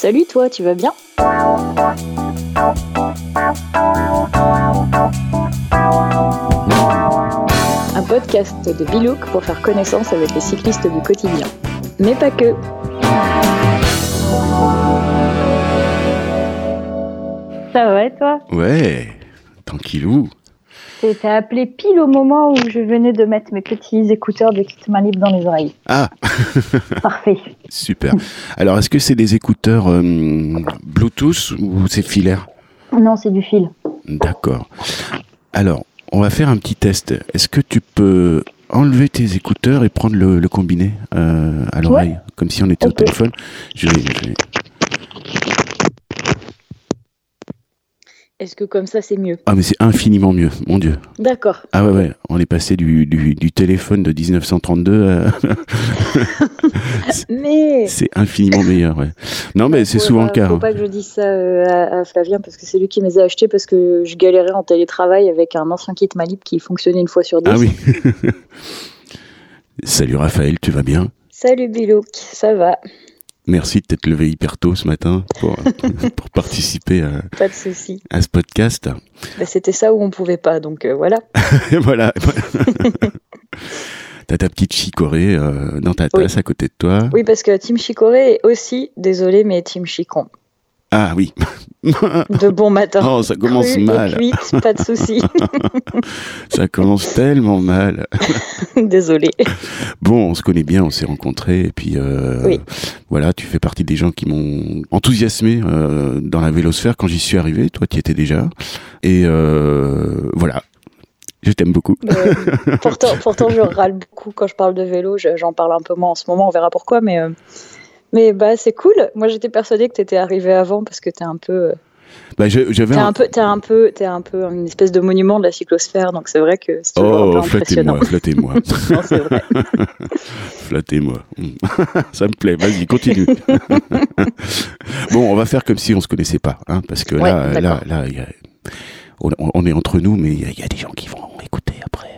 Salut toi, tu vas bien? Un podcast de Bilouk pour faire connaissance avec les cyclistes du quotidien. Mais pas que. Ça va et toi? Ouais, tranquillou. T'as appelé pile au moment où je venais de mettre mes petits écouteurs de Kit Libre dans les oreilles. Ah Parfait. Super. Alors, est-ce que c'est des écouteurs euh, Bluetooth ou c'est filaire? Non, c'est du fil. D'accord. Alors, on va faire un petit test. Est-ce que tu peux enlever tes écouteurs et prendre le, le combiné euh, à l'oreille, comme si on était au téléphone? Je vais, je vais- Est-ce que comme ça c'est mieux Ah, mais c'est infiniment mieux, mon Dieu. D'accord. Ah ouais, ouais, on est passé du, du, du téléphone de 1932 à... Mais c'est infiniment meilleur, ouais. Non, mais c'est souvent le cas. Faut hein. pas que je dise ça euh, à, à Flavien parce que c'est lui qui me les a achetés parce que je galérais en télétravail avec un ancien kit Malib qui fonctionnait une fois sur dix. Ah oui. Salut Raphaël, tu vas bien? Salut Bilouk, ça va, Merci de t'être levé hyper tôt ce matin pour, pour participer à, pas de souci. à ce podcast. Bah, C'était ça où on pouvait pas, donc euh, voilà. Voilà. T'as ta petite chicorée euh, dans ta Oui. tasse à côté de toi. Oui, parce que Team Chicoré est aussi, désolé, mais Team Chicon. Ah oui. De bon matin. Oh, ça commence Cru et mal. cuite, pas de souci. Ça commence tellement mal. désolé. Bon, on se connaît bien, on s'est rencontrés et puis euh, Oui. voilà, tu fais partie des gens qui m'ont enthousiasmé euh, dans la vélosphère quand j'y suis arrivé. Toi, tu y étais déjà. Et euh, voilà, je t'aime beaucoup. Euh, pourtant, pourtant, je râle beaucoup quand je parle de vélo. Je- J'en parle un peu moins en ce moment, on verra pourquoi. Mais, euh, mais bah, c'est cool. Moi, j'étais persuadée que tu étais arrivé avant parce que tu es un peu. euh, Bah, je- j'avais T'es un- un peu, t'es un peu, t'es un peu une espèce de monument de la cyclosphère, donc c'est vrai que c'est toujours un Oh, flattez-moi, flattez-moi, flattez-moi. Ça me plaît, vas-y, continue. bon, on va faire comme si on se connaissait pas, hein, parce que Ouais, là, là, là, il y a- on, on est entre nous, mais il y, y a des gens qui vont écouter après.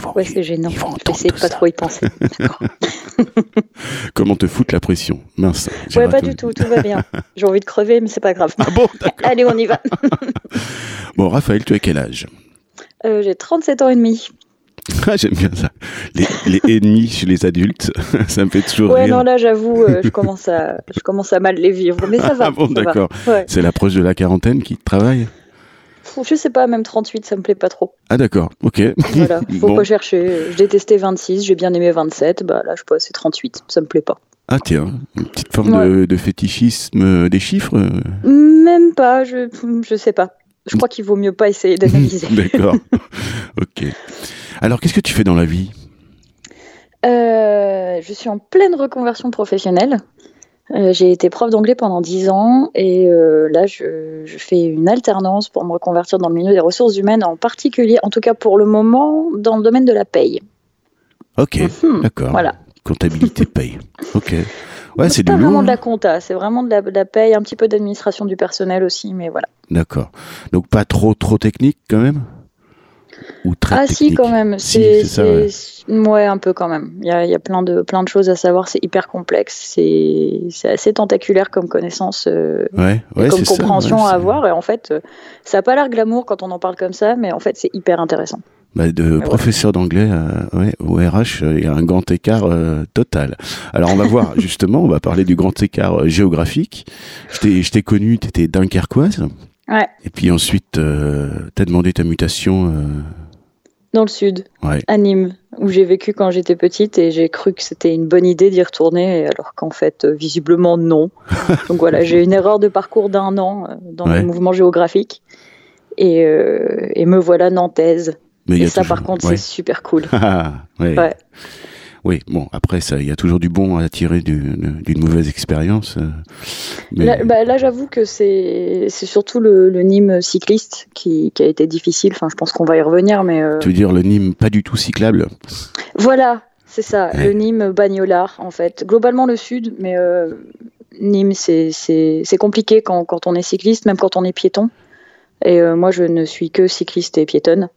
Vont, Ouais, c'est gênant. Ils vont Je vais entendre essayer de tout pas ça. trop y penser. Comment te foutre la pression? Mince. Ouais, pas du tout, tout va bien. J'ai envie de crever, mais c'est pas grave. Ah bon. Allez, on y va. Bon, Raphaël, tu as quel âge? Euh, J'ai 37 ans et demi. Ah, J'aime bien ça. Les, les ennemis chez les adultes, ça me fait toujours Ouais, rire. non, là, j'avoue, euh, je commence à, je commence à mal les vivre, mais ça va. Ah bon, d'accord. Ouais. C'est l'approche de la quarantaine qui te travaille? Je sais pas, même 38, ça me plaît pas trop. Ah d'accord, ok. Voilà, faut Bon. pas chercher. Je détestais 26, j'ai bien aimé 27, bah là, je pas, c'est 38, ça me plaît pas. Ah tiens, une petite forme de, de fétichisme des chiffres euh, Même pas, je, je sais pas. Je crois qu'il vaut mieux pas essayer d'analyser. D'accord. ok. Alors, qu'est-ce que tu fais dans la vie? Euh, je suis en pleine reconversion professionnelle. Euh, j'ai été prof d'anglais pendant 10 ans et euh, là je, je fais une alternance pour me reconvertir dans le milieu des ressources humaines, en particulier, en tout cas pour le moment, dans le domaine de la paye. Ok, Mhm, d'accord. Voilà. Comptabilité paye. Ok. Ouais, c'est du pas vraiment lourd. de la compta, c'est vraiment de la, de la paye, un petit peu d'administration du personnel aussi, mais voilà. D'accord. Donc pas trop trop technique quand même? Ou très ah technique si quand même, Si, c'est ça, ouais. un peu quand même. Il y a, y a plein de plein de choses à savoir, c'est hyper complexe, c'est c'est assez tentaculaire comme connaissance. euh, Ouais, et ouais, comme ça, compréhension à avoir. Et en fait, euh, ça n'a pas l'air glamour quand on en parle comme ça, mais en fait, c'est hyper intéressant. Bah, de professeur d'anglais euh, ouais, au RH, il y a un grand écart euh, total. Alors on va voir, justement, on va parler du grand écart euh, géographique. Je t'ai- je t'ai connu, tu étais dunkerquoise. Ouais. Et puis ensuite, euh, tu as demandé ta mutation. euh, Dans le sud, ouais. à Nîmes, où j'ai vécu quand j'étais petite, et j'ai cru que c'était une bonne idée d'y retourner, alors qu'en fait, euh, visiblement, non. Donc voilà, j'ai une erreur de parcours d'un an dans Ouais. le mouvement géographique. Et, euh, et me voilà nantaise. Mais Et ça, toujours- par contre, c'est super cool. Ouais. Oui, bon, après, ça, il y a toujours du bon à tirer du- d'une mauvaise expérience. euh, mais- Là, bah, là, j'avoue que c'est c'est surtout le, le Nîmes cycliste qui, qui a été difficile. Enfin, je pense qu'on va y revenir, mais euh, Tu veux dire le Nîmes pas du tout cyclable? Voilà, c'est ça, Ouais. le Nîmes bagnolard en fait. Globalement le sud, mais euh, Nîmes c'est c'est c'est compliqué quand, quand on est cycliste, même quand on est piéton. Et euh, moi, je ne suis que cycliste et piétonne.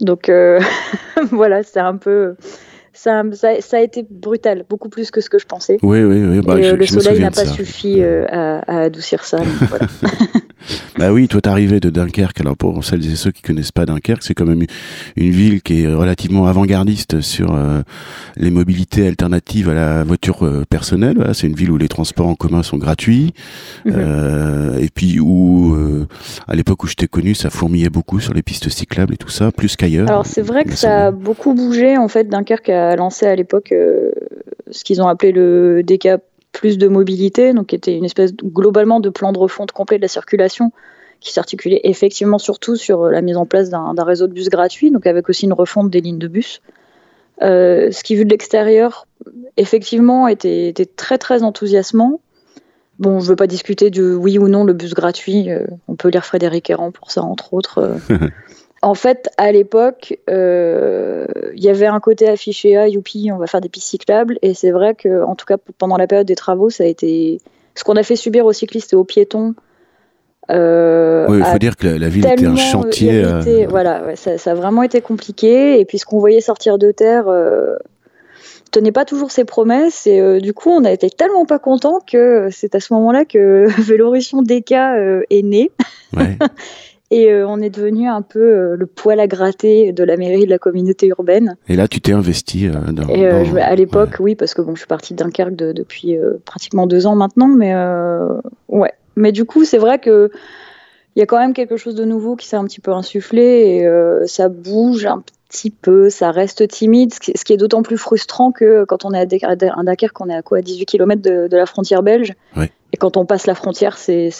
Donc euh, voilà, c'est un peu ça, ça, a été brutal, beaucoup plus que ce que je pensais. Oui, oui, oui. Bah, et, le soleil n'a pas suffi à, à, adoucir ça. voilà. Bah oui, toi t'arrivais de Dunkerque. Alors pour celles et ceux qui connaissent pas Dunkerque, c'est quand même une ville qui est relativement avant-gardiste sur euh, les mobilités alternatives à la voiture euh, personnelle. c'est une ville où les transports en commun sont gratuits. Mhm. Euh, et puis où, à l'époque où je t'ai connu, ça fourmillait beaucoup sur les pistes cyclables et tout ça, plus qu'ailleurs. Alors c'est vrai que ça a beaucoup bougé. En fait, Dunkerque a lancé à l'époque ce qu'ils ont appelé le DK plus de mobilité, donc qui était une espèce globalement de plan de refonte complet de la circulation qui s'articulait effectivement surtout sur la mise en place d'un réseau de bus gratuit, donc avec aussi une refonte des lignes de bus. Euh, ce qui, vu de l'extérieur, effectivement, était, très très enthousiasmant. Bon, je ne veux pas discuter de oui ou non le bus gratuit. Euh, on peut lire Frédéric Errand pour ça, entre autres. Euh. En fait, à l'époque, euh, il y avait un côté affiché ah youpi, on va faire des pistes cyclables, et c'est vrai que, en tout cas, pendant la période des travaux, ça a été ce qu'on a fait subir aux cyclistes et aux piétons. Euh, oui, il faut dire que la, ville était un chantier. Euh, voilà, ça, ça, a vraiment été compliqué, et puis ce qu'on voyait sortir de terre euh, tenait pas toujours ses promesses, et du coup, on a été tellement pas content que c'est à ce moment-là que Vélorution DK est né. Ouais. Et euh, on est devenu un peu euh, le poil à gratter de la mairie de la communauté urbaine. Et là, tu t'es investi euh, dans, et, À l'époque, oui, parce que bon, je suis partie de Dunkerque depuis pratiquement deux ans maintenant, mais ouais. Mais du coup, c'est vrai que il y a quand même quelque chose de nouveau qui s'est un petit peu insufflé et ça bouge un petit peu, ça reste timide, ce qui est d'autant plus frustrant que quand on est à Dunkerque, qu'on est à quoi, à 18 km de, de la frontière belge. Oui. Et quand on passe la frontière, c'est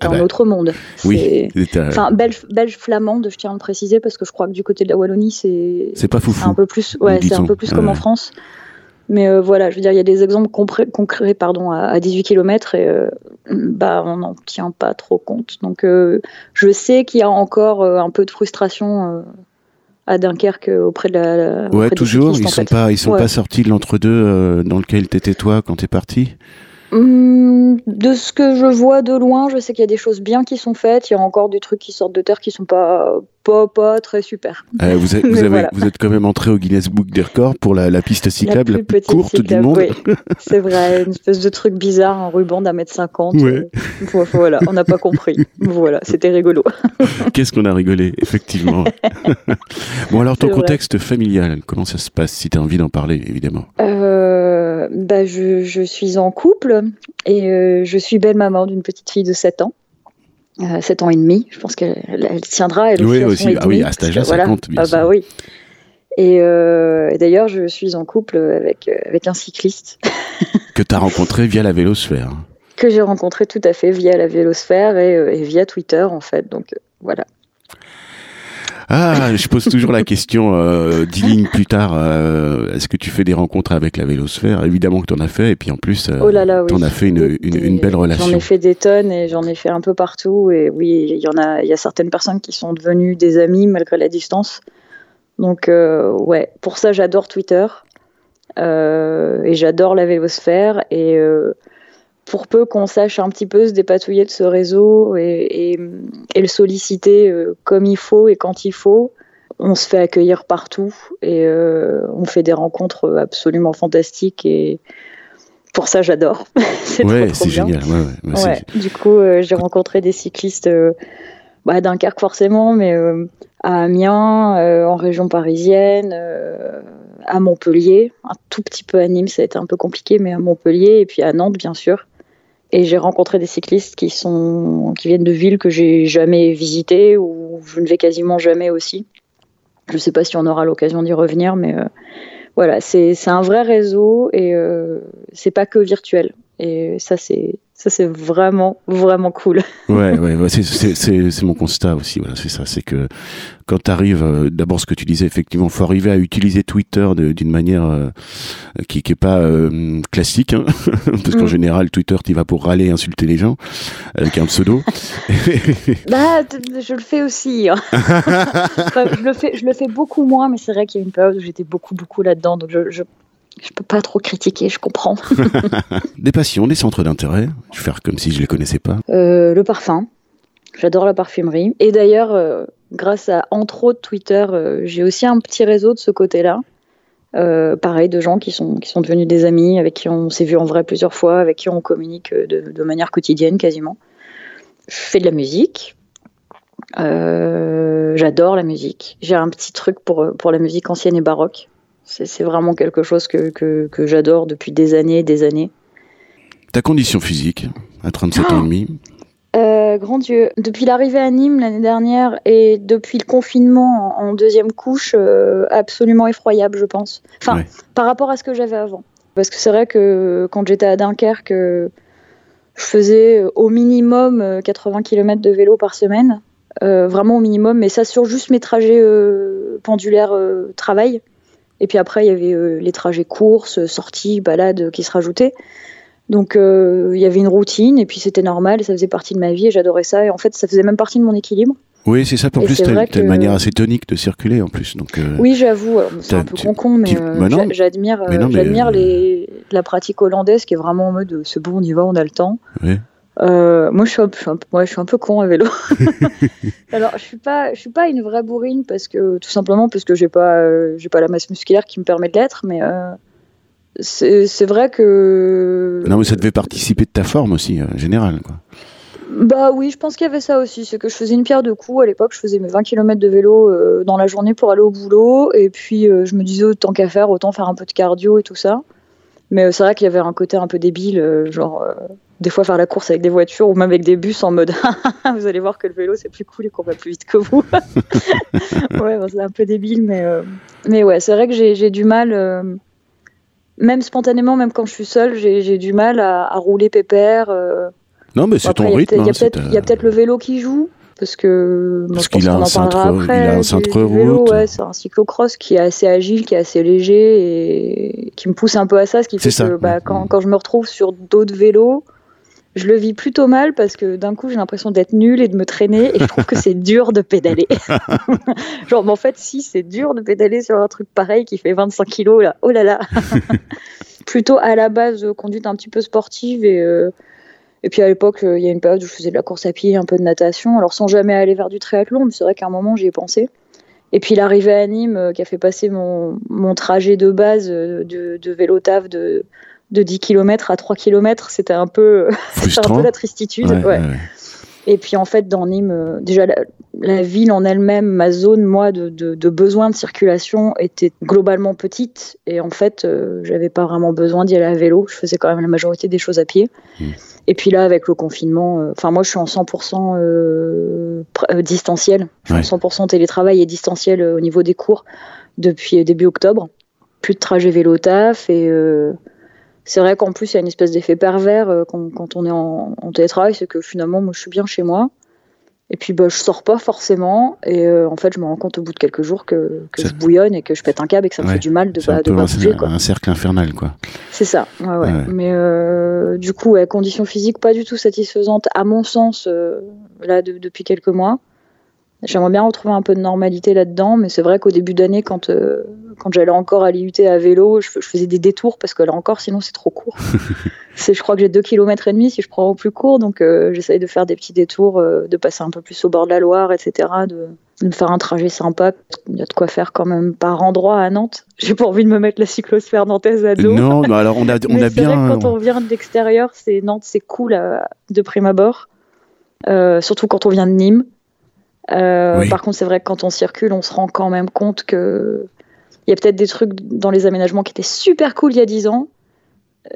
ah un bah, autre monde. Oui. Enfin, belge, belge flamande, je tiens à le préciser parce que je crois que du côté de la Wallonie, c'est c'est pas foufou. Un peu plus, ouais, c'est un peu plus comme en France. Mais euh, voilà, je veux dire, il y a des exemples concrets, pardon, à, 18 km et euh, bah, on n'en tient pas trop compte. Donc, euh, je sais qu'il y a encore un peu de frustration à Dunkerque auprès de la. ouais, toujours. Ils sont pas, ils sont pas sortis de l'entre-deux dans lequel t'étais toi quand t'es parti? Hum, de ce que je vois de loin, je sais qu'il y a des choses bien qui sont faites. Il y a encore des trucs qui sortent de terre qui sont pas pas, pas très super. Euh, vous, êtes, vous, avez, vous, êtes, quand même entré au Guinness Book des records pour la, la piste cyclable la plus, courte du monde. Oui, c'est vrai, une espèce de truc bizarre, un ruban d'un mètre cinquante. Ouais. Euh, voilà, on n'a pas compris. Voilà, c'était rigolo. Qu'est-ce qu'on a rigolé, effectivement. bon alors ton contexte familial, comment ça se passe si tu as envie d'en parler, évidemment? Euh, bah, je, je, suis en couple et euh, je suis belle maman d'une petite fille de 7 ans. 7 euh, ans et demi. Je pense qu'elle elle tiendra. Elle oui, aussi. Ah oui, à cet âge-là, ça compte. Bien ah bah oui. Euh, et, d'ailleurs, je suis en couple avec, euh, avec un cycliste. que tu as rencontré via la vélosphère. Que j'ai rencontré tout à fait via la vélosphère et, et via Twitter, en fait. Donc voilà. Ah, je pose toujours la question euh, dix lignes plus tard. Euh, est-ce que tu fais des rencontres avec la vélosphère? Évidemment que tu en as fait, et puis en plus, euh, oh tu en as fait une, une, belle relation. J'en ai fait des tonnes et j'en ai fait un peu partout. Et oui, il y en a, il y a certaines personnes qui sont devenues des amis malgré la distance. Donc euh, ouais, pour ça j'adore Twitter et j'adore la vélosphère et pour peu qu'on sache un petit peu se dépatouiller de ce réseau et, le solliciter euh, comme il faut et quand il faut, on se fait accueillir partout et euh, on fait des rencontres absolument fantastiques et pour ça j'adore. c'est ouais, c'est génial. Ouais, du coup, euh, j'ai rencontré des cyclistes bah, à Dunkerque forcément, mais à Amiens, en région parisienne, à Montpellier, un tout petit peu à Nîmes, ça a été un peu compliqué, mais à Montpellier et puis à Nantes bien sûr. Et j'ai rencontré des cyclistes qui, sont, qui viennent de villes que j'ai jamais visitées ou je ne vais quasiment jamais aussi. Je ne sais pas si on aura l'occasion d'y revenir, mais euh, voilà, c'est un vrai réseau et euh, c'est pas que virtuel. Et ça, c'est ça, c'est vraiment, vraiment cool. Ouais, ouais, c'est mon constat aussi. Voilà, c'est ça. C'est que quand tu arrives, euh, d'abord ce que tu disais, effectivement, faut arriver à utiliser Twitter d'une manière euh, qui n'est pas euh, classique, hein parce qu'en mm. général, Twitter, tu vas pour râler, insulter les gens avec un pseudo. bah, je le fais aussi. Hein. je le fais, je le fais beaucoup moins, mais c'est vrai qu'il y a une période où j'étais beaucoup, beaucoup là-dedans, donc je, je je peux pas trop critiquer, je comprends. des passions, des centres d'intérêt Je vais faire comme si je les connaissais pas. Euh, le parfum. J'adore la parfumerie. Et d'ailleurs, euh, grâce à entre autres Twitter, euh, j'ai aussi un petit réseau de ce côté-là. pareil, de gens qui sont, qui sont devenus des amis, avec qui on s'est vu en vrai plusieurs fois, avec qui on communique de, de manière quotidienne quasiment. Je fais de la musique, j'adore la musique. J'ai un petit truc pour, pour la musique ancienne et baroque. C'est vraiment quelque chose que, que, que j'adore depuis des années et des années. Ta condition physique à 37 ans et demi euh, Grand Dieu, depuis l'arrivée à Nîmes l'année dernière et depuis le confinement en, deuxième couche, euh, absolument effroyable, je pense. Enfin, par rapport à ce que j'avais avant. Parce que c'est vrai que quand j'étais à Dunkerque, je faisais au minimum 80 km de vélo par semaine. Euh, vraiment au minimum, mais ça sur juste mes trajets euh, pendulaires euh, travail. Et puis après, il y avait les trajets courses, sorties, balades qui se rajoutaient. Donc il y avait une routine, et puis c'était normal, ça faisait partie de ma vie, et j'adorais ça. Et en fait, ça faisait même partie de mon équilibre. Oui, c'est ça. En plus, t'as une manière assez tonique de circuler en plus. Donc, oui, j'avoue. C'est un peu con con, mais bah j'admire, j'admire les... la pratique hollandaise qui est vraiment en mode c'est bon, on y va, on a le temps. Oui. Euh, moi, je suis, un peu, je suis un peu con à vélo. Alors, je suis pas, je suis pas une vraie bourrine parce que tout simplement parce que j'ai pas, euh, j'ai pas la masse musculaire qui me permet de l'être, mais euh, c'est vrai que. Non, mais ça devait participer de ta forme aussi, en général, quoi. Bah oui, je pense qu'il y avait ça aussi. C'est que je faisais une pierre de coups. À l'époque, je faisais mes 20 km de vélo dans la journée pour aller au boulot. Et puis, je me disais, autant qu'à faire, autant faire un peu de cardio et tout ça. Mais c'est vrai qu'il y avait un côté un peu débile, genre des fois faire la course avec des voitures ou même avec des bus en mode vous allez voir que le vélo c'est plus cool et qu'on va plus vite que vous. ouais, c'est un peu débile, mais, euh, mais ouais, c'est vrai que j'ai du mal, euh, même spontanément, même quand je suis seule, j'ai du mal à, rouler pépère. Euh. Non, mais c'est ton rythme. Il y a peut-être le vélo qui joue. Parce que parce qu'il a, un centre, après, il a un centre route. Ouais, c'est un cyclocross qui est assez agile, qui est assez léger et qui me pousse un peu à ça, ce qui fait que bah, quand, quand, je me retrouve sur d'autres vélos, je le vis plutôt mal parce que d'un coup j'ai l'impression d'être nulle et de me traîner et je trouve que c'est dur de pédaler. Genre, mais en fait, si c'est dur de pédaler sur un truc pareil qui fait 25 kilos là, oh là là. plutôt à la base euh, conduite un petit peu sportive et euh, et puis à l'époque euh, il y a une période où je faisais de la course à pied, un peu de natation, alors sans jamais aller vers du triathlon, mais c'est vrai qu'à un moment j'y ai pensé. Et puis l'arrivée à Nîmes qui a fait passer mon, mon trajet de base de, de vélo taf de de 10 km à 3 km, c'était un peu, un peu la tristitude. Ouais, Et puis en fait, dans Nîmes, euh, déjà la, ville en elle-même, ma zone, moi, de, de, besoin de circulation était globalement petite. Et en fait, euh, j'avais pas vraiment besoin d'y aller à vélo. Je faisais quand même la majorité des choses à pied. Hmm. Et puis là, avec le confinement, euh, enfin moi, je suis en 100% distanciel. Je suis en 100% télétravail et distanciel au niveau des cours depuis début octobre. Plus de trajet vélo taf et c'est vrai qu'en plus, il y a une espèce d'effet pervers euh, quand, on est en, télétravail, c'est que finalement, moi, je suis bien chez moi. Et puis, bah, je sors pas forcément. Et euh, en fait, je me rends compte au bout de quelques jours que, je bouillonne et que je pète un câble et que ça me fait du mal de pas, de pas bouger. Un cercle infernal, quoi. C'est ça. Ouais, ouais. Mais euh, du coup, conditions physiques pas du tout satisfaisantes, à mon sens, là, depuis quelques mois. J'aimerais bien retrouver un peu de normalité là-dedans, mais c'est vrai qu'au début d'année, quand, euh, quand j'allais encore à l'IUT à vélo, je, faisais des détours parce que là encore, sinon c'est trop court. je crois que j'ai 2 km et demi si je prends au plus court, donc euh, j'essaye de faire des petits détours, euh, de passer un peu plus au bord de la Loire, etc., de, de faire un trajet sympa. Il y a de quoi faire quand même par endroit à Nantes. J'ai pas envie de me mettre la cyclosphère nantaise à dos. Non, mais alors on a, on a bien. Vrai quand on vient de l'extérieur, c'est Nantes, c'est cool de prime abord. surtout quand on vient de Nîmes. Euh, par contre, c'est vrai que quand on circule, on se rend quand même compte que il y a peut-être des trucs dans les aménagements qui étaient super cool il y a 10 ans,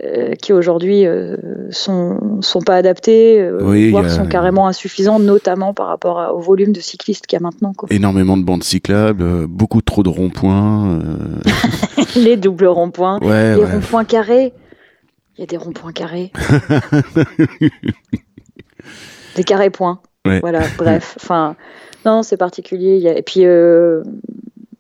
euh, qui aujourd'hui euh, sont, sont pas adaptés, voire sont carrément insuffisants, notamment par rapport au volume de cyclistes qu'il y a maintenant. Quoi. Énormément de bandes cyclables, beaucoup trop de ronds-points. les doubles ronds-points, les ronds-points carrés. Il y a des ronds-points carrés. des carrés Voilà, bref. Enfin, non, c'est particulier. Et puis, euh,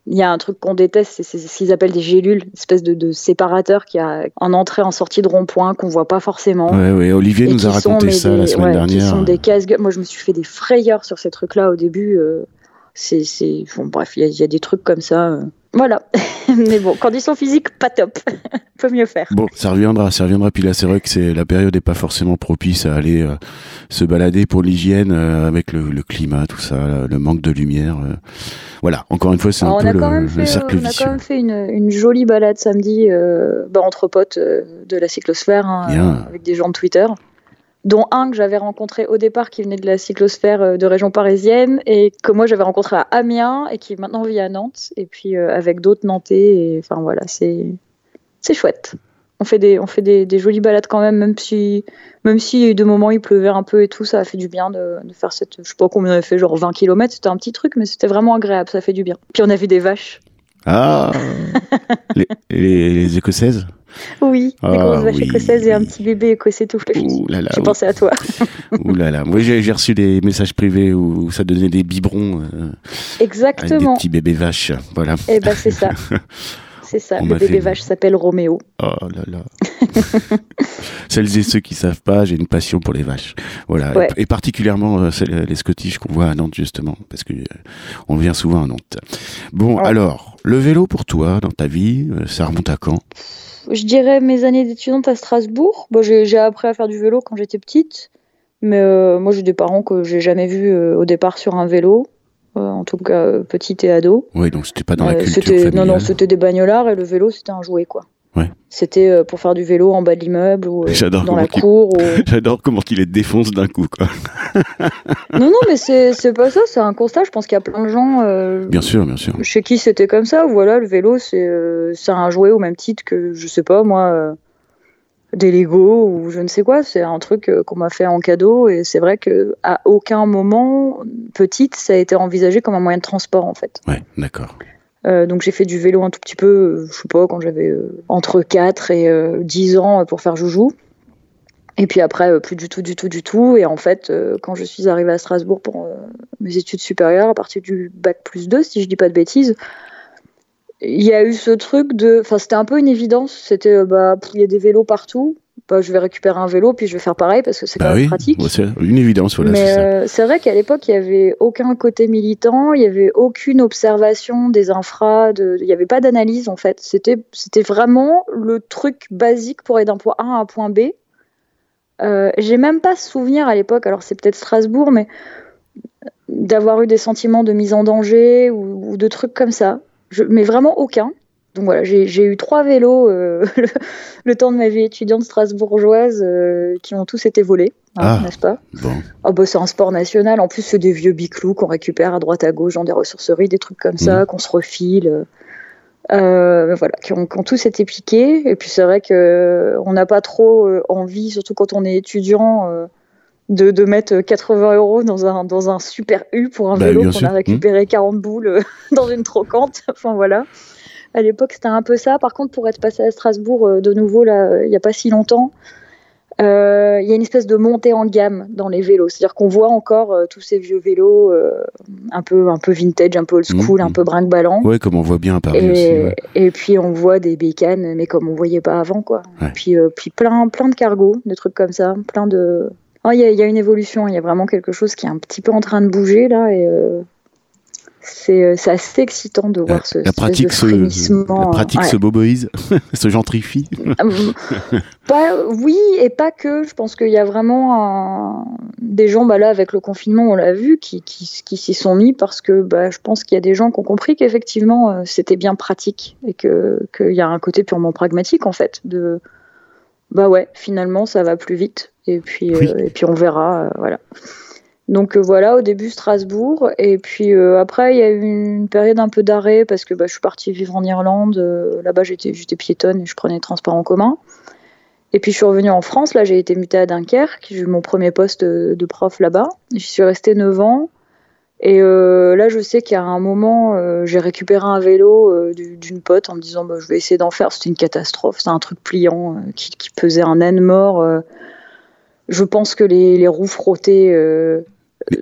il y a un truc qu'on déteste, c'est ce qu'ils appellent des gélules, une espèce de, séparateur qui a en entrée, en sortie de rond-point qu'on voit pas forcément. Oui, ouais, Olivier nous a raconté ça la semaine dernière. Qui sont des casse Moi, je me suis fait des frayeurs sur ces trucs-là au début. Euh, c'est, bon, bref, il y, a des trucs comme ça. Voilà. Mais bon, conditions physiques, pas top. Peut mieux faire. Bon, ça reviendra, ça reviendra. Puis là, c'est vrai que c'est la période n'est pas forcément propice à aller euh, se balader pour l'hygiène euh, avec le, climat, tout ça, le manque de lumière. Euh. Voilà. Encore une fois, c'est un peu le, cercle vicieux. On a quand même fait une, jolie balade samedi bah, entre potes de la cyclosphère hein, avec des gens de Twitter dont un que j'avais rencontré au départ qui venait de la cyclosphère euh, de région parisienne et que moi j'avais rencontré à Amiens et qui maintenant vit à Nantes et puis euh, avec d'autres Nantais et enfin voilà c'est c'est chouette. On fait des on fait des, des, jolies balades quand même même si même si de moments il pleuvait un peu et tout ça a fait du bien de, de faire cette je sais pas combien on avait fait genre 20 km c'était un petit truc mais c'était vraiment agréable ça fait du bien. Puis on a vu des vaches. Ah. Les, les écossaises? Oui, des ah grosses vaches écossaises et un petit bébé écossais tout fluffy. J'ai pensé à toi. Ouh là là. Moi, j'ai reçu des messages privés où ça donnait des biberons. Euh, Exactement. Avec des petits bébés vaches. Voilà. Et eh ben, c'est ça. C'est ça, le bébé vache s'appelle Roméo. Oh là là. Celles et ceux qui savent pas, j'ai une passion pour les vaches. Voilà. Et particulièrement euh, les Scottish qu'on voit à Nantes justement, parce que euh, on vient souvent à Nantes. Bon, alors, le vélo pour toi dans ta vie, ça remonte à quand? Je dirais mes années d'étudiante à Strasbourg. Bon, j'ai appris à faire du vélo quand j'étais petite, mais euh, moi j'ai des parents que j'ai jamais vus euh, au départ sur un vélo, euh, en tout cas petite et ado. Oui, donc c'était pas dans la culture familiale. Non, non, c'était des bagnolards et le vélo c'était un jouet quoi. C'était euh, pour faire du vélo en bas de l'immeuble ou euh, dans la cour. J'adore comment il les défonce d'un coup. Quoi. non, non, mais c'est pas ça, c'est un constat. Je pense qu'il y a plein de gens. Euh, bien sûr, bien sûr. Chez qui c'était comme ça. Voilà, le vélo, c'est un jouet au même titre que, je sais pas, moi, des Lego ou je ne sais quoi. C'est un truc qu'on m'a fait en cadeau et c'est vrai qu'à aucun moment, petite, ça a été envisagé comme un moyen de transport en fait. Ouais, d'accord. Euh, donc j'ai fait du vélo un tout petit peu, euh, je sais pas, quand j'avais euh, entre 4 et 10 ans pour faire joujou. Et puis après, plus du tout, du tout, du tout. Et en fait, quand je suis arrivée à Strasbourg pour mes études supérieures, à partir du bac plus 2, si je dis pas de bêtises, il y a eu ce truc de. Enfin, c'était un peu une évidence. C'était, bah, il y a des vélos partout. Bah, je vais récupérer un vélo puis je vais faire pareil parce que c'est bah quand même pratique. c'est une évidence, voilà. Mais euh, c'est vrai qu'à l'époque, il n'y avait aucun côté militant, il n'y avait aucune observation des infras, il n'y avait pas d'analyse en fait. C'était, c'était vraiment le truc basique pour aller d'un point A à un point B. Euh, j'ai même pas souvenir à l'époque, alors c'est peut-être Strasbourg, mais d'avoir eu des sentiments de mise en danger ou, de trucs comme ça. Je, mais vraiment aucun. Donc voilà, j'ai eu trois vélos euh, le, temps de ma vie étudiante strasbourgeoise euh, qui ont tous été volés, hein, ah, n'est-ce pas? bon. oh, bah, C'est un sport national. En plus, c'est des vieux biclous qu'on récupère à droite à gauche dans des ressourceries, des trucs comme ça, mmh. qu'on se refile. Euh, voilà, qui ont, tous été piqués. Et puis c'est vrai qu'on n'a pas trop envie, surtout quand on est étudiant, de, de, mettre 80 euros dans un, dans un super U pour un bah, vélo qu'on a récupéré 40 mmh. boules dans une trocante. enfin voilà. À l'époque, c'était un peu ça. Par contre, pour être passé à Strasbourg euh, de nouveau, là, il n'y a pas si longtemps, euh, il y a une espèce de montée en gamme dans les vélos. C'est-à-dire qu'on voit encore euh, tous ces vieux vélos un, peu, un peu vintage, un peu old mmh, school, un mmh. peu brinque-ballant. Oui, comme on voit bien à Paris et, aussi. Et puis on voit des bécanes, mais comme on voyait pas avant, quoi. Puis, puis plein, plein de cargos, des trucs comme ça, plein de. Oh, il y, y, a une évolution, il y a vraiment quelque chose qui est un petit peu en train de bouger là, et euh, c'est assez excitant de voir ce, la pratique se, la pratique se boboise, se gentrifie. Euh, oui et pas que. Je pense qu'il y a vraiment des gens, bah là avec le confinement, on l'a vu, qui, qui, qui s'y sont mis parce que bah, je pense qu'il y a des gens qui ont compris qu'effectivement euh, c'était bien pratique et que qu'il y a un côté purement pragmatique en fait de bah ouais finalement ça va plus vite et puis et puis on verra voilà. Donc euh, voilà, au début Strasbourg, et puis euh, après il y a eu une période un peu d'arrêt parce que bah, je suis partie vivre en Irlande. Euh, là-bas j'étais, j'étais piétonne et je prenais les transports en commun. Et puis je suis revenue en France, là j'ai été mutée à Dunkerque, j'ai eu mon premier poste de prof là-bas. J'y suis restée 9 ans. Et là je sais qu'à un moment j'ai récupéré un vélo d'une pote en me disant bah, je vais essayer d'en faire. C'était une catastrophe, c'est un truc pliant qui, pesait un âne mort. je pense que les, les roues frottaient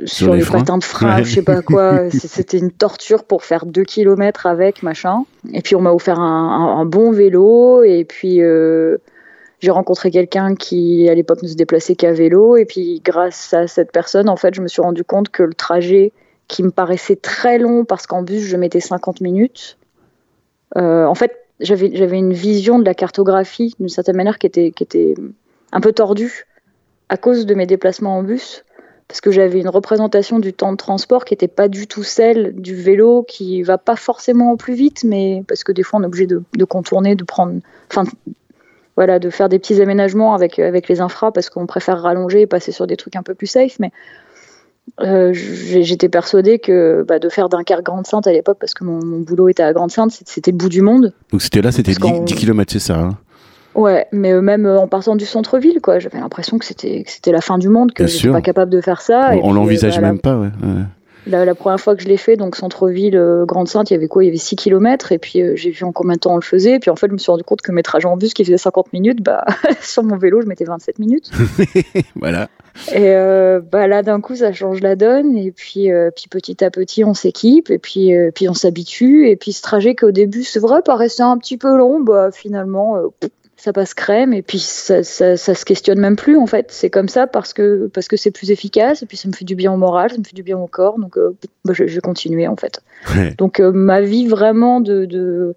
sur, les, patins de frein, je sais pas quoi. C'était une torture pour faire 2 km avec, machin. Et puis on m'a offert un, bon vélo. Et puis euh, j'ai rencontré quelqu'un qui, à l'époque, ne se déplaçait qu'à vélo. Et puis grâce à cette personne, en fait, je me suis rendu compte que le trajet qui me paraissait très long parce qu'en bus, je mettais 50 minutes. en fait, j'avais, une vision de la cartographie d'une certaine manière qui était, un peu tordue à cause de mes déplacements en bus parce que j'avais une représentation du temps de transport qui n'était pas du tout celle du vélo, qui va pas forcément plus vite, mais parce que des fois on est obligé de, contourner, de prendre, enfin, voilà, de faire des petits aménagements avec avec les infras parce qu'on préfère rallonger et passer sur des trucs un peu plus safe, mais euh, j'étais persuadée que bah, de faire Dunkerque Grande Sainte à l'époque, parce que mon, boulot était à Grande Sainte, c'était le bout du monde. Donc c'était là, c'était 10, 10, km, c'est ça hein Ouais, mais euh, même euh, en partant du centre-ville, quoi, j'avais l'impression que c'était c'était la fin du monde, que je pas capable de faire ça. On, l'envisage même pas, ouais. La, première fois que je l'ai fait, donc centre-ville, euh, Grande-Sainte, il y avait quoi? Il y avait 6 km, et puis j'ai vu en combien de temps on le faisait, et puis en fait, je me suis rendu compte que mes trajets en bus qui faisaient 50 minutes, bah, sur mon vélo, je mettais 27 minutes. voilà. Et bah, là, d'un coup, ça change la donne, et puis, puis petit à petit, on s'équipe, et puis, puis on s'habitue, et puis ce trajet qu'au début, c'est vrai, paraissait un petit peu long, bah, finalement, ça passe crème et puis ça, ça, ça, se questionne même plus en fait. C'est comme ça parce que parce que c'est plus efficace et puis ça me fait du bien au moral, ça me fait du bien au corps. Donc euh, bah, je, vais continuer en fait. Donc euh, ma vie vraiment de de,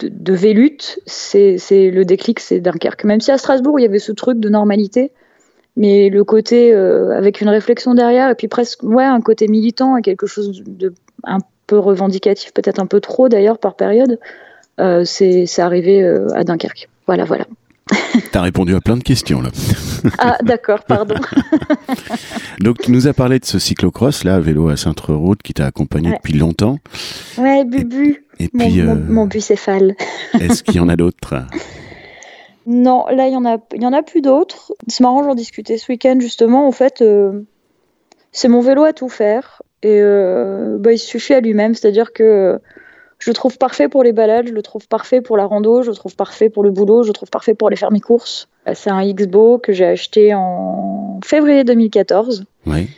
de, vélute, c'est le déclic, c'est Dunkerque. Même si à Strasbourg il y avait ce truc de normalité, mais le côté euh, avec une réflexion derrière et puis presque ouais un côté militant et quelque chose de un peu revendicatif, peut-être un peu trop d'ailleurs par période. Euh, c'est arrivé euh, à Dunkerque. Voilà, voilà. Tu as répondu à plein de questions là. ah d'accord, pardon. Donc tu nous as parlé de ce cyclocross là, vélo à Sainte-Route qui t'a accompagné depuis longtemps. Ouais, Bubu. Et, puis mon, mon, euh, bucéphale. Est-ce qu'il y en a d'autres? Non, là il y en a, y en a plus d'autres. C'est marrant, j'en discutais ce week-end justement. En fait, c'est mon vélo à tout faire et bah, il suffit à lui-même, c'est-à-dire que je le trouve parfait pour les balades, je le trouve parfait pour la rando, je le trouve parfait pour le boulot, je le trouve parfait pour aller faire mes courses. Euh, c'est un Xbo que j'ai acheté en février 2014. Oui.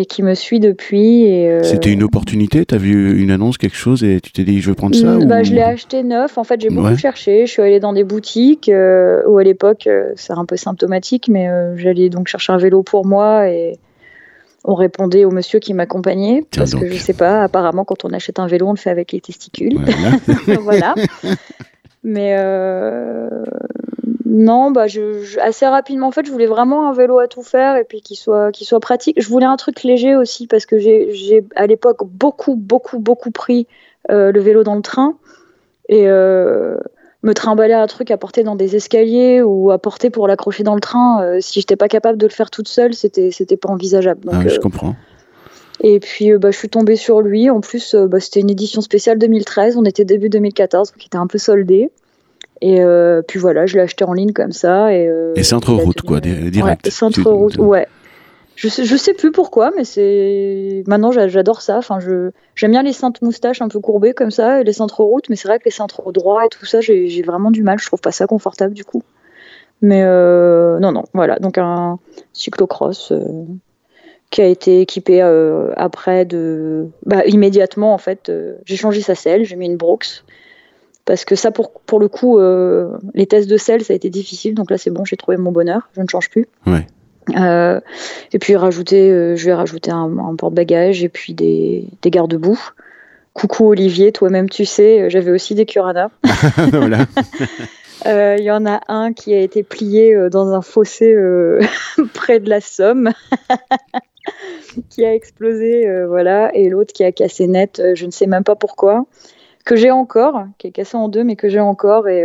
Et qui me suit depuis. Euh, C'était une opportunité? T'as vu une annonce, quelque chose, et tu t'es dit je veux prendre ça bah, Je l'ai acheté neuf. En fait, j'ai beaucoup cherché. Je suis allée dans des boutiques euh, où à l'époque, c'est un peu symptomatique, mais j'allais donc chercher un vélo pour moi et on répondait au monsieur qui m'accompagnait parce que je sais pas, apparemment quand on achète un vélo, on le fait avec les testicules. Voilà. Mais euh, non, bah je, assez rapidement en fait, je voulais vraiment un vélo à tout faire et puis qui soit soit pratique. Je voulais un truc léger aussi parce que j'ai à l'époque beaucoup beaucoup beaucoup pris euh, le vélo dans le train et euh, me trimballer un truc à porter dans des escaliers ou à porter pour l'accrocher dans le train, euh, si j'étais pas capable de le faire toute seule, c'était c'était pas envisageable. Donc, ah, je euh, comprends. Et puis bah, je suis tombée sur lui. En plus, bah, c'était une édition spéciale 2013. On était début 2014, donc il était un peu soldé. Et puis voilà, je l'ai acheté en ligne comme ça. Et, et centre-route, quoi, direct. Ouais, centre-route, ouais. Je sais, je sais plus pourquoi, mais c'est maintenant j'adore ça. Enfin, je j'aime bien les cintres moustaches un peu courbées comme ça, et les centres routes, mais c'est vrai que les centres droits et tout ça, j'ai vraiment du mal. Je trouve pas ça confortable du coup. Mais euh, non, non, voilà. Donc un cyclocross euh, qui a été équipé euh, après de, bah, immédiatement en fait. j'ai changé sa selle, j'ai mis une Brooks parce que ça pour pour le coup, les tests de selle ça a été difficile. Donc là c'est bon, j'ai trouvé mon bonheur. Je ne change plus. Ouais. Euh, et puis rajouter, euh, je vais rajouter un, porte-bagages et puis des, des garde-boue. Coucou Olivier, toi-même tu sais, euh, j'avais aussi des Curana. Il y en a un qui a été plié dans un fossé près de la Somme, qui a explosé, voilà, et l'autre qui a cassé net, je ne sais même pas pourquoi, que j'ai encore, qui est cassé en deux, mais que j'ai encore, et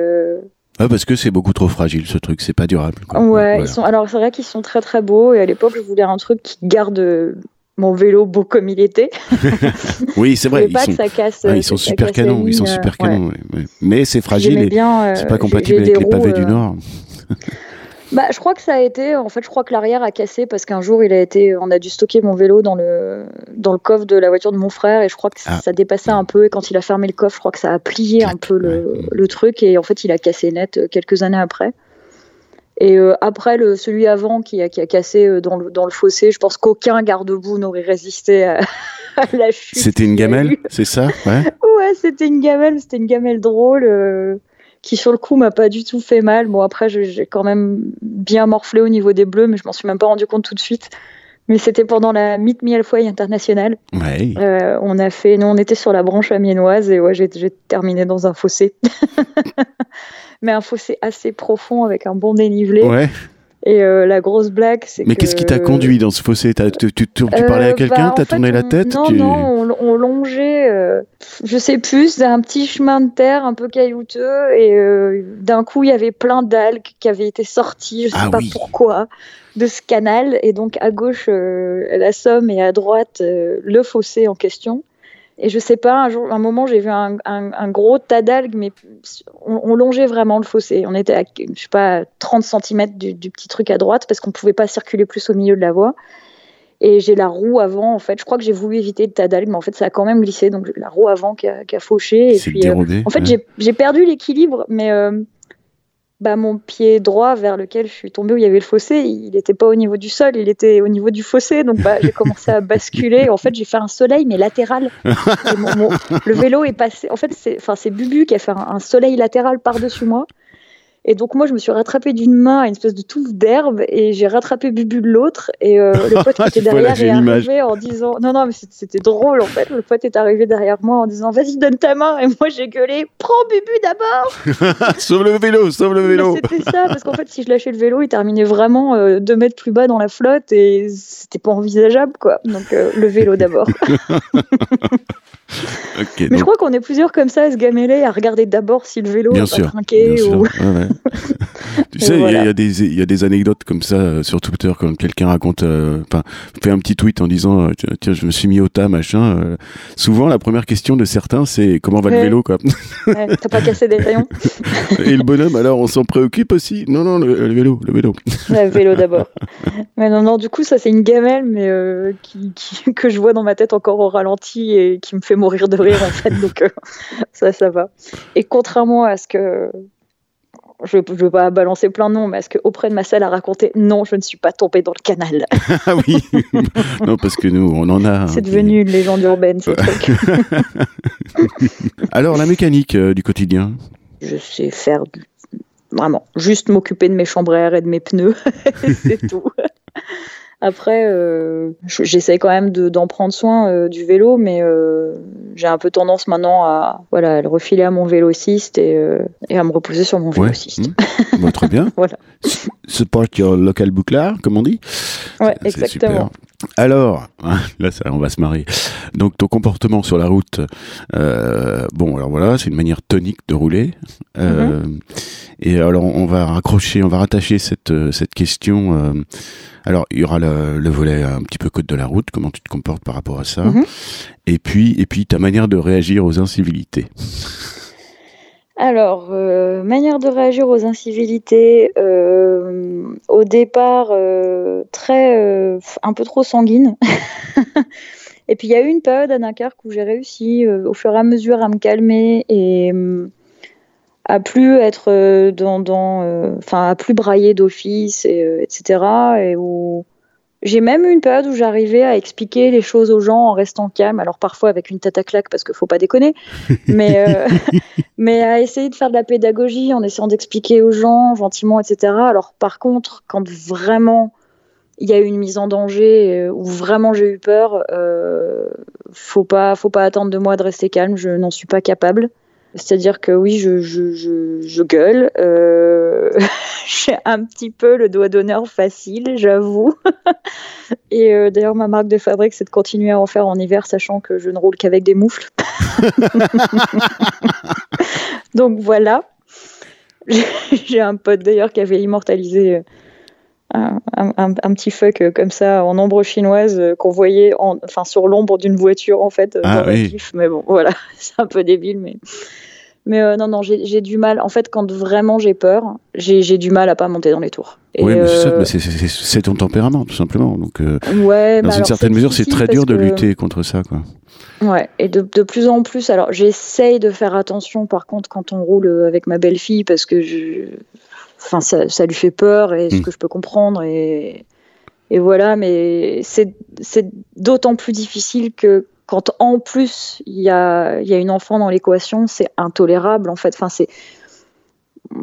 ah, parce que c'est beaucoup trop fragile ce truc, c'est pas durable. Ouais, ils sont, alors c'est vrai qu'ils sont très très beaux et à l'époque je voulais un truc qui garde euh, mon vélo beau comme il était. oui, c'est vrai. Ils sont, ça casse, ils sont super canons, ils sont super canons. Mais c'est fragile et euh, c'est pas compatible avec les pavés du euh, Nord. Bah, je crois que ça a été. En fait, je crois que l'arrière a cassé parce qu'un jour, il a été. On a dû stocker mon vélo dans le dans le coffre de la voiture de mon frère et je crois que ah. ça dépassait un peu. Et quand il a fermé le coffre, je crois que ça a plié un peu le, le, truc et en fait, il a cassé net euh, quelques années après. Et euh, après, le, celui avant qui a, qui a cassé euh, dans, le, dans le fossé, je pense qu'aucun garde-boue n'aurait résisté à, la chute. C'était une gamelle, c'est ça? Ouais, ouais c'était une gamelle, c'était une gamelle drôle qui sur le coup m'a pas du tout fait mal. Bon après j'ai quand même bien morflé au niveau des bleus, mais je m'en suis même pas rendu compte tout de suite. Mais c'était pendant la Meet Me Halfway internationale. Ouais. Euh, on a fait, nous on était sur la branche amiénoise et ouais, j'ai terminé dans un fossé. Mais un fossé assez profond avec un bon dénivelé. Ouais. Et euh, la grosse blague, c'est Mais que- qu'est-ce qui t'a conduit dans ce fossé? Tu, tu- tu- tu Euh, parlais à bah, quelqu'un en T'as tourné la tête Non, tu- non, on, on longeait, euh, je sais plus, un petit chemin de terre un peu caillouteux et euh, d'un coup il y avait plein d'algues qui avaient été sorties, je sais Ah pas oui. pourquoi, de ce canal et donc à gauche euh, la Somme et à droite euh, le fossé en question. Et je sais pas, un jour, un moment, j'ai vu un, un- un gros tas d'algues, mais on, on longeait vraiment le fossé. On était à, je sais pas, 30 cm du, du petit truc à droite parce qu'on pouvait pas circuler plus au milieu de la voie. Et j'ai la roue avant, en fait. Je crois que j'ai voulu éviter le tas d'algues, mais en fait, ça a quand même glissé. Donc, la roue avant qui a, qui a fauché. Et puis, euh, en fait, ouais. j'ai perdu l'équilibre, mais euh, bah, mon pied droit vers lequel je suis tombée, où il y avait le fossé, il n'était pas au niveau du sol, il était au niveau du fossé. Donc, bah, j'ai commencé à basculer. En fait, j'ai fait un soleil, mais latéral. Le vélo est passé. En fait, c'est Bubu qui a fait un soleil latéral par-dessus moi. Et donc, moi, je me suis rattrapée d'une main à une espèce de touffe d'herbe et j'ai rattrapé Bubu de l'autre. Et euh, le pote qui était Voilà, derrière est arrivé en disant Non, non, mais c'était- drôle en fait. Le pote est arrivé derrière moi en disant Vas-y, donne ta main. Et moi, j'ai gueulé Prends Bubu d'abord sauve le vélo, sauve le vélo. C'était ça, parce qu'en fait, si je lâchais le vélo, il terminait vraiment euh, deux mètres plus bas dans la flotte et c'était pas envisageable quoi. Donc, euh, le vélo d'abord. Mais donc, je crois qu'on est plusieurs comme ça à se gameler, à regarder d'abord si le vélo bien sûr. trinquer. bien sûr. ou- Ouais, ouais. Tu sais, il y a- voilà. y, des- il y a des anecdotes comme ça euh, sur Twitter quand quelqu'un raconte, euh, enfin, fait un petit tweet en disant, euh, tiens, je me suis mis au tas, machin. souvent, la première question de certains, c'est comment va le vélo, quoi. Ouais, T'as pas cassé des rayons? Et le bonhomme, alors, on s'en préoccupe aussi. Non, non, le, le vélo, le vélo. Ouais, vélo d'abord. Mais non, non, du coup, ça c'est une gamelle, mais euh, qui, qui- que je vois dans ma tête encore au ralenti et qui me fait mourir de rire en fait. Donc euh, ça, ça va. Et contrairement à ce que je ne veux pas balancer plein de noms, mais à ce que auprès de ma salle a raconté, non, je ne suis pas tombée dans le canal. ah oui. non, parce que nous, on en a. hein, C'est qui- devenu une légende urbaine, ce truc. Alors, la mécanique euh, du quotidien? Je sais faire du- vraiment juste m'occuper de mes chambres à air et de mes pneus, c'est tout. Après, euh, je- j'essaie quand même de- d'en prendre soin euh, du vélo, mais euh, j'ai un peu tendance maintenant à, voilà, à le refiler à mon vélociste et, et à me reposer sur mon Ouais. vélociste. Hmm. Bon, très bien. Voilà. Support your local bouclard, comme on dit. Ouais, exactement. super. Alors, là, ça, on va se marier. Donc, ton comportement sur la route, euh, bon, alors voilà, c'est une manière tonique de rouler. Euh, Mhm. Et alors, on va raccrocher, on va rattacher cette euh, cette question. euh, alors, il y aura le, le volet un petit peu code de la route, comment tu te comportes par rapport à ça. Mhm. Et puis, et puis ta manière de réagir aux incivilités. Alors, euh, manière de réagir aux incivilités, euh, au départ, euh, très, un peu trop sanguine. et puis, il y a eu une période à Dunkerque où j'ai réussi, au fur et à mesure, à me calmer et euh, à plus être dans, enfin, à plus brailler d'office, et, etc. j'ai même eu une période où j'arrivais à expliquer les choses aux gens en restant calme. Alors parfois avec une tête à claque parce qu'il faut pas déconner, mais euh, mais à essayer de faire de la pédagogie en essayant d'expliquer aux gens gentiment, etc. Alors par contre, quand vraiment il y a eu une mise en danger euh, ou vraiment j'ai eu peur, euh, faut pas, faut pas attendre de moi de rester calme. Je n'en suis pas capable. C'est-à-dire que oui, je, je, je, je gueule. Euh, j'ai un petit peu le doigt d'honneur facile, j'avoue. Et euh, d'ailleurs, ma marque de fabrique, c'est de continuer à en faire en hiver, sachant que je ne roule qu'avec des moufles. Donc voilà. J'ai un pote d'ailleurs qui avait immortalisé euh, un, un- un- un petit fuck euh, comme ça en ombre chinoise euh, qu'on voyait en, enfin, sur l'ombre d'une voiture en fait. euh, Ah dans oui. Mais bon, voilà, c'est un peu débile. Mais, mais euh, non, non, j'ai j'ai du mal. En fait, quand vraiment j'ai peur, j'ai j'ai du mal à pas monter dans les tours. Et, oui, mais c'est ça, mais c'est- c'est c'est ton tempérament, tout simplement. Donc, euh, ouais, dans bah une certaine mesure, c'est très dur de que- lutter contre ça, quoi. Ouais, et de, de plus en plus, alors j'essaye de faire attention par contre quand on roule avec ma belle-fille parce que je... enfin, ça, ça lui fait peur et ce Mm. que je peux comprendre et, et voilà, mais c'est d'autant plus difficile que quand en plus il y a, y a une enfant dans l'équation, c'est intolérable en fait. Enfin, c'est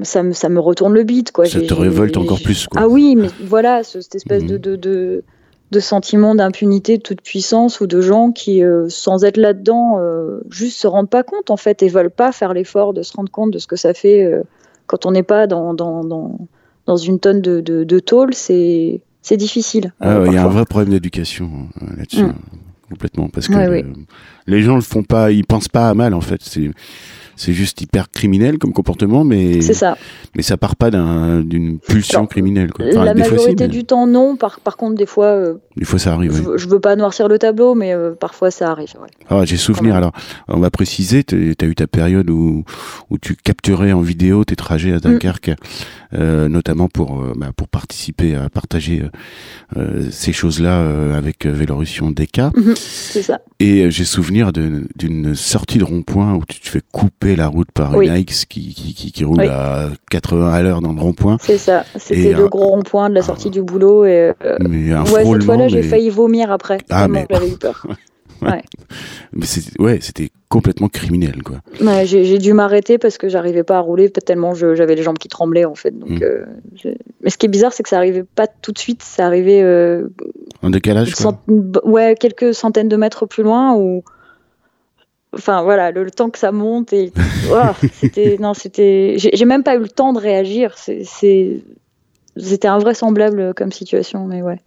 ça me, ça me retourne le bide quoi. Ça te révolte encore plus, quoi. Ah oui, mais voilà, ce- cette espèce de, de, de de sentiments d'impunité, de toute puissance, ou de gens qui, euh, sans être là-dedans, euh, juste se rendent pas compte en fait et veulent pas faire l'effort de se rendre compte de ce que ça fait euh, quand on n'est pas dans, dans, dans, dans, une tonne de, de, de tôle. C'est c'est difficile. Ah, il y a un vrai problème d'éducation là-dessus. Mm. Complètement, parce que les gens le font pas, ils pensent pas à mal en fait. C'est c'est juste hyper criminel comme comportement, mais ça. Mais ça part pas d'une pulsion criminelle. Quoi. la majorité du temps, non. Par, par contre, des fois. Euh, des fois, ça arrive. Je, veux pas noircir le tableau, mais euh, parfois, ça arrive. Ah, j'ai souvenir. Alors, on va préciser. Tu as eu ta période où où tu capturais en vidéo tes trajets à mm. Dunkerque, euh, notamment pour bah, pour participer à partager ces choses-là avec Vélorussion DK. Mm-hmm. C'est ça. Et j'ai souvenir d'une sortie de rond-point où tu te fais couper la route par une AX qui, qui, qui, roule à 80 à l'heure dans le rond-point. C'est ça, c'était le gros rond-point de la sortie du boulot. Et, euh, mais un ouais, cette fois-là, j'ai failli vomir après. Ah, mais... J'avais eu peur. ouais. Mais ouais, c'était complètement criminel, quoi. Ouais, j'ai dû m'arrêter parce que j'arrivais pas à rouler, peut-être tellement j'avais les jambes qui tremblaient, en fait. Donc, mm. euh, mais ce qui est bizarre, c'est que ça arrivait pas tout de suite, ça arrivait. Euh, en décalage, quoi. Ouais, quelques centaines de mètres plus loin, où enfin voilà, le, temps que ça monte et c'était non, c'était, j'ai même pas eu le temps de réagir. C'est, c'était invraisemblable comme situation, mais ouais.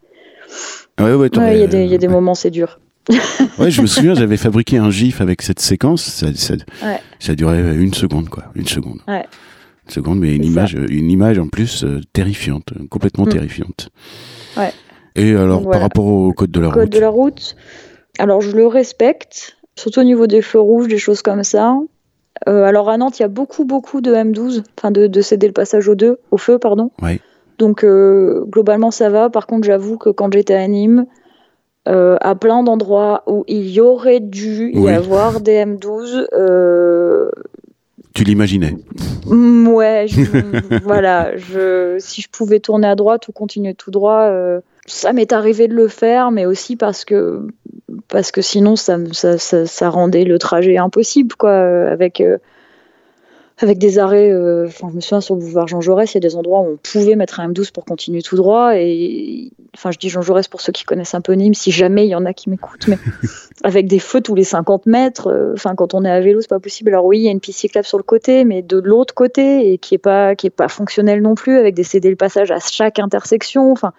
Ouais, ouais, il y, a des, y a des moments, c'est dur. ouais, je me souviens, j'avais fabriqué un gif avec cette séquence. Ça, ça, ça durait une seconde, quoi, une seconde. Ouais. Une seconde, mais une image, une image en plus euh, terrifiante, complètement mm. terrifiante. Ouais. Et alors, par rapport au code de la route. Code de la route. Alors, je le respecte surtout au niveau des feux rouges, des choses comme ça. Euh, alors à Nantes, il y a beaucoup, beaucoup de M12, enfin de, céder le passage au, deux, au feu, pardon. Donc euh, globalement, ça va. Par contre, j'avoue que quand j'étais à Nîmes, euh, à plein d'endroits où il y aurait dû y avoir des M12. Tu l'imaginais mm, Ouais, voilà. Je, si je pouvais tourner à droite ou continuer tout droit, ça m'est arrivé de le faire, mais aussi parce que parce que sinon ça, ça, ça, rendait le trajet impossible quoi. Avec euh, avec des arrêts euh, enfin je me souviens sur le boulevard Jean Jaurès il y a des endroits où on pouvait mettre un M12 pour continuer tout droit et enfin je dis Jean Jaurès pour ceux qui connaissent un peu Nîmes si jamais il y en a qui m'écoutent mais avec des feux tous les 50 mètres euh, enfin quand on est à vélo c'est pas possible. Alors oui il y a une piste cyclable sur le côté mais de l'autre côté et qui est pas qui est pas fonctionnelle non plus avec des céder le passage à chaque intersection enfin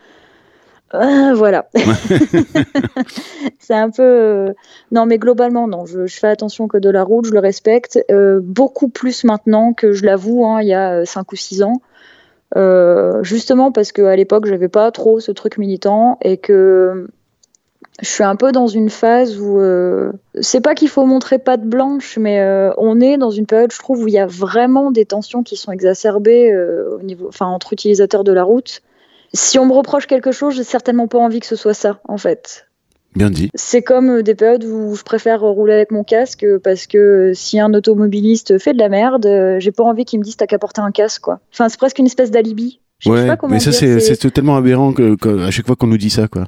voilà. c'est un peu. Euh, non, mais globalement, non. Je, fais attention que de la route, je le respecte. Euh, beaucoup plus maintenant que je l'avoue, hein, il y a 5 ou 6 ans. Euh, justement parce qu'à l'époque, j'avais pas trop ce truc militant et que je suis un peu dans une phase où c'est pas qu'il faut montrer patte blanche, mais on est dans une période, je trouve, où il y a vraiment des tensions qui sont exacerbées au niveau, enfin, entre utilisateurs de la route si on me reproche quelque chose, j'ai certainement pas envie que ce soit ça, en fait. Bien dit. C'est comme euh, des périodes où je préfère rouler avec mon casque parce que si un automobiliste fait de la merde, euh, j'ai pas envie qu'il me dise t'as qu'à porter un casque, quoi. Enfin, c'est presque une espèce d'alibi. Ouais, mais ça, c'est tellement aberrant que, à chaque fois qu'on nous dit ça, quoi.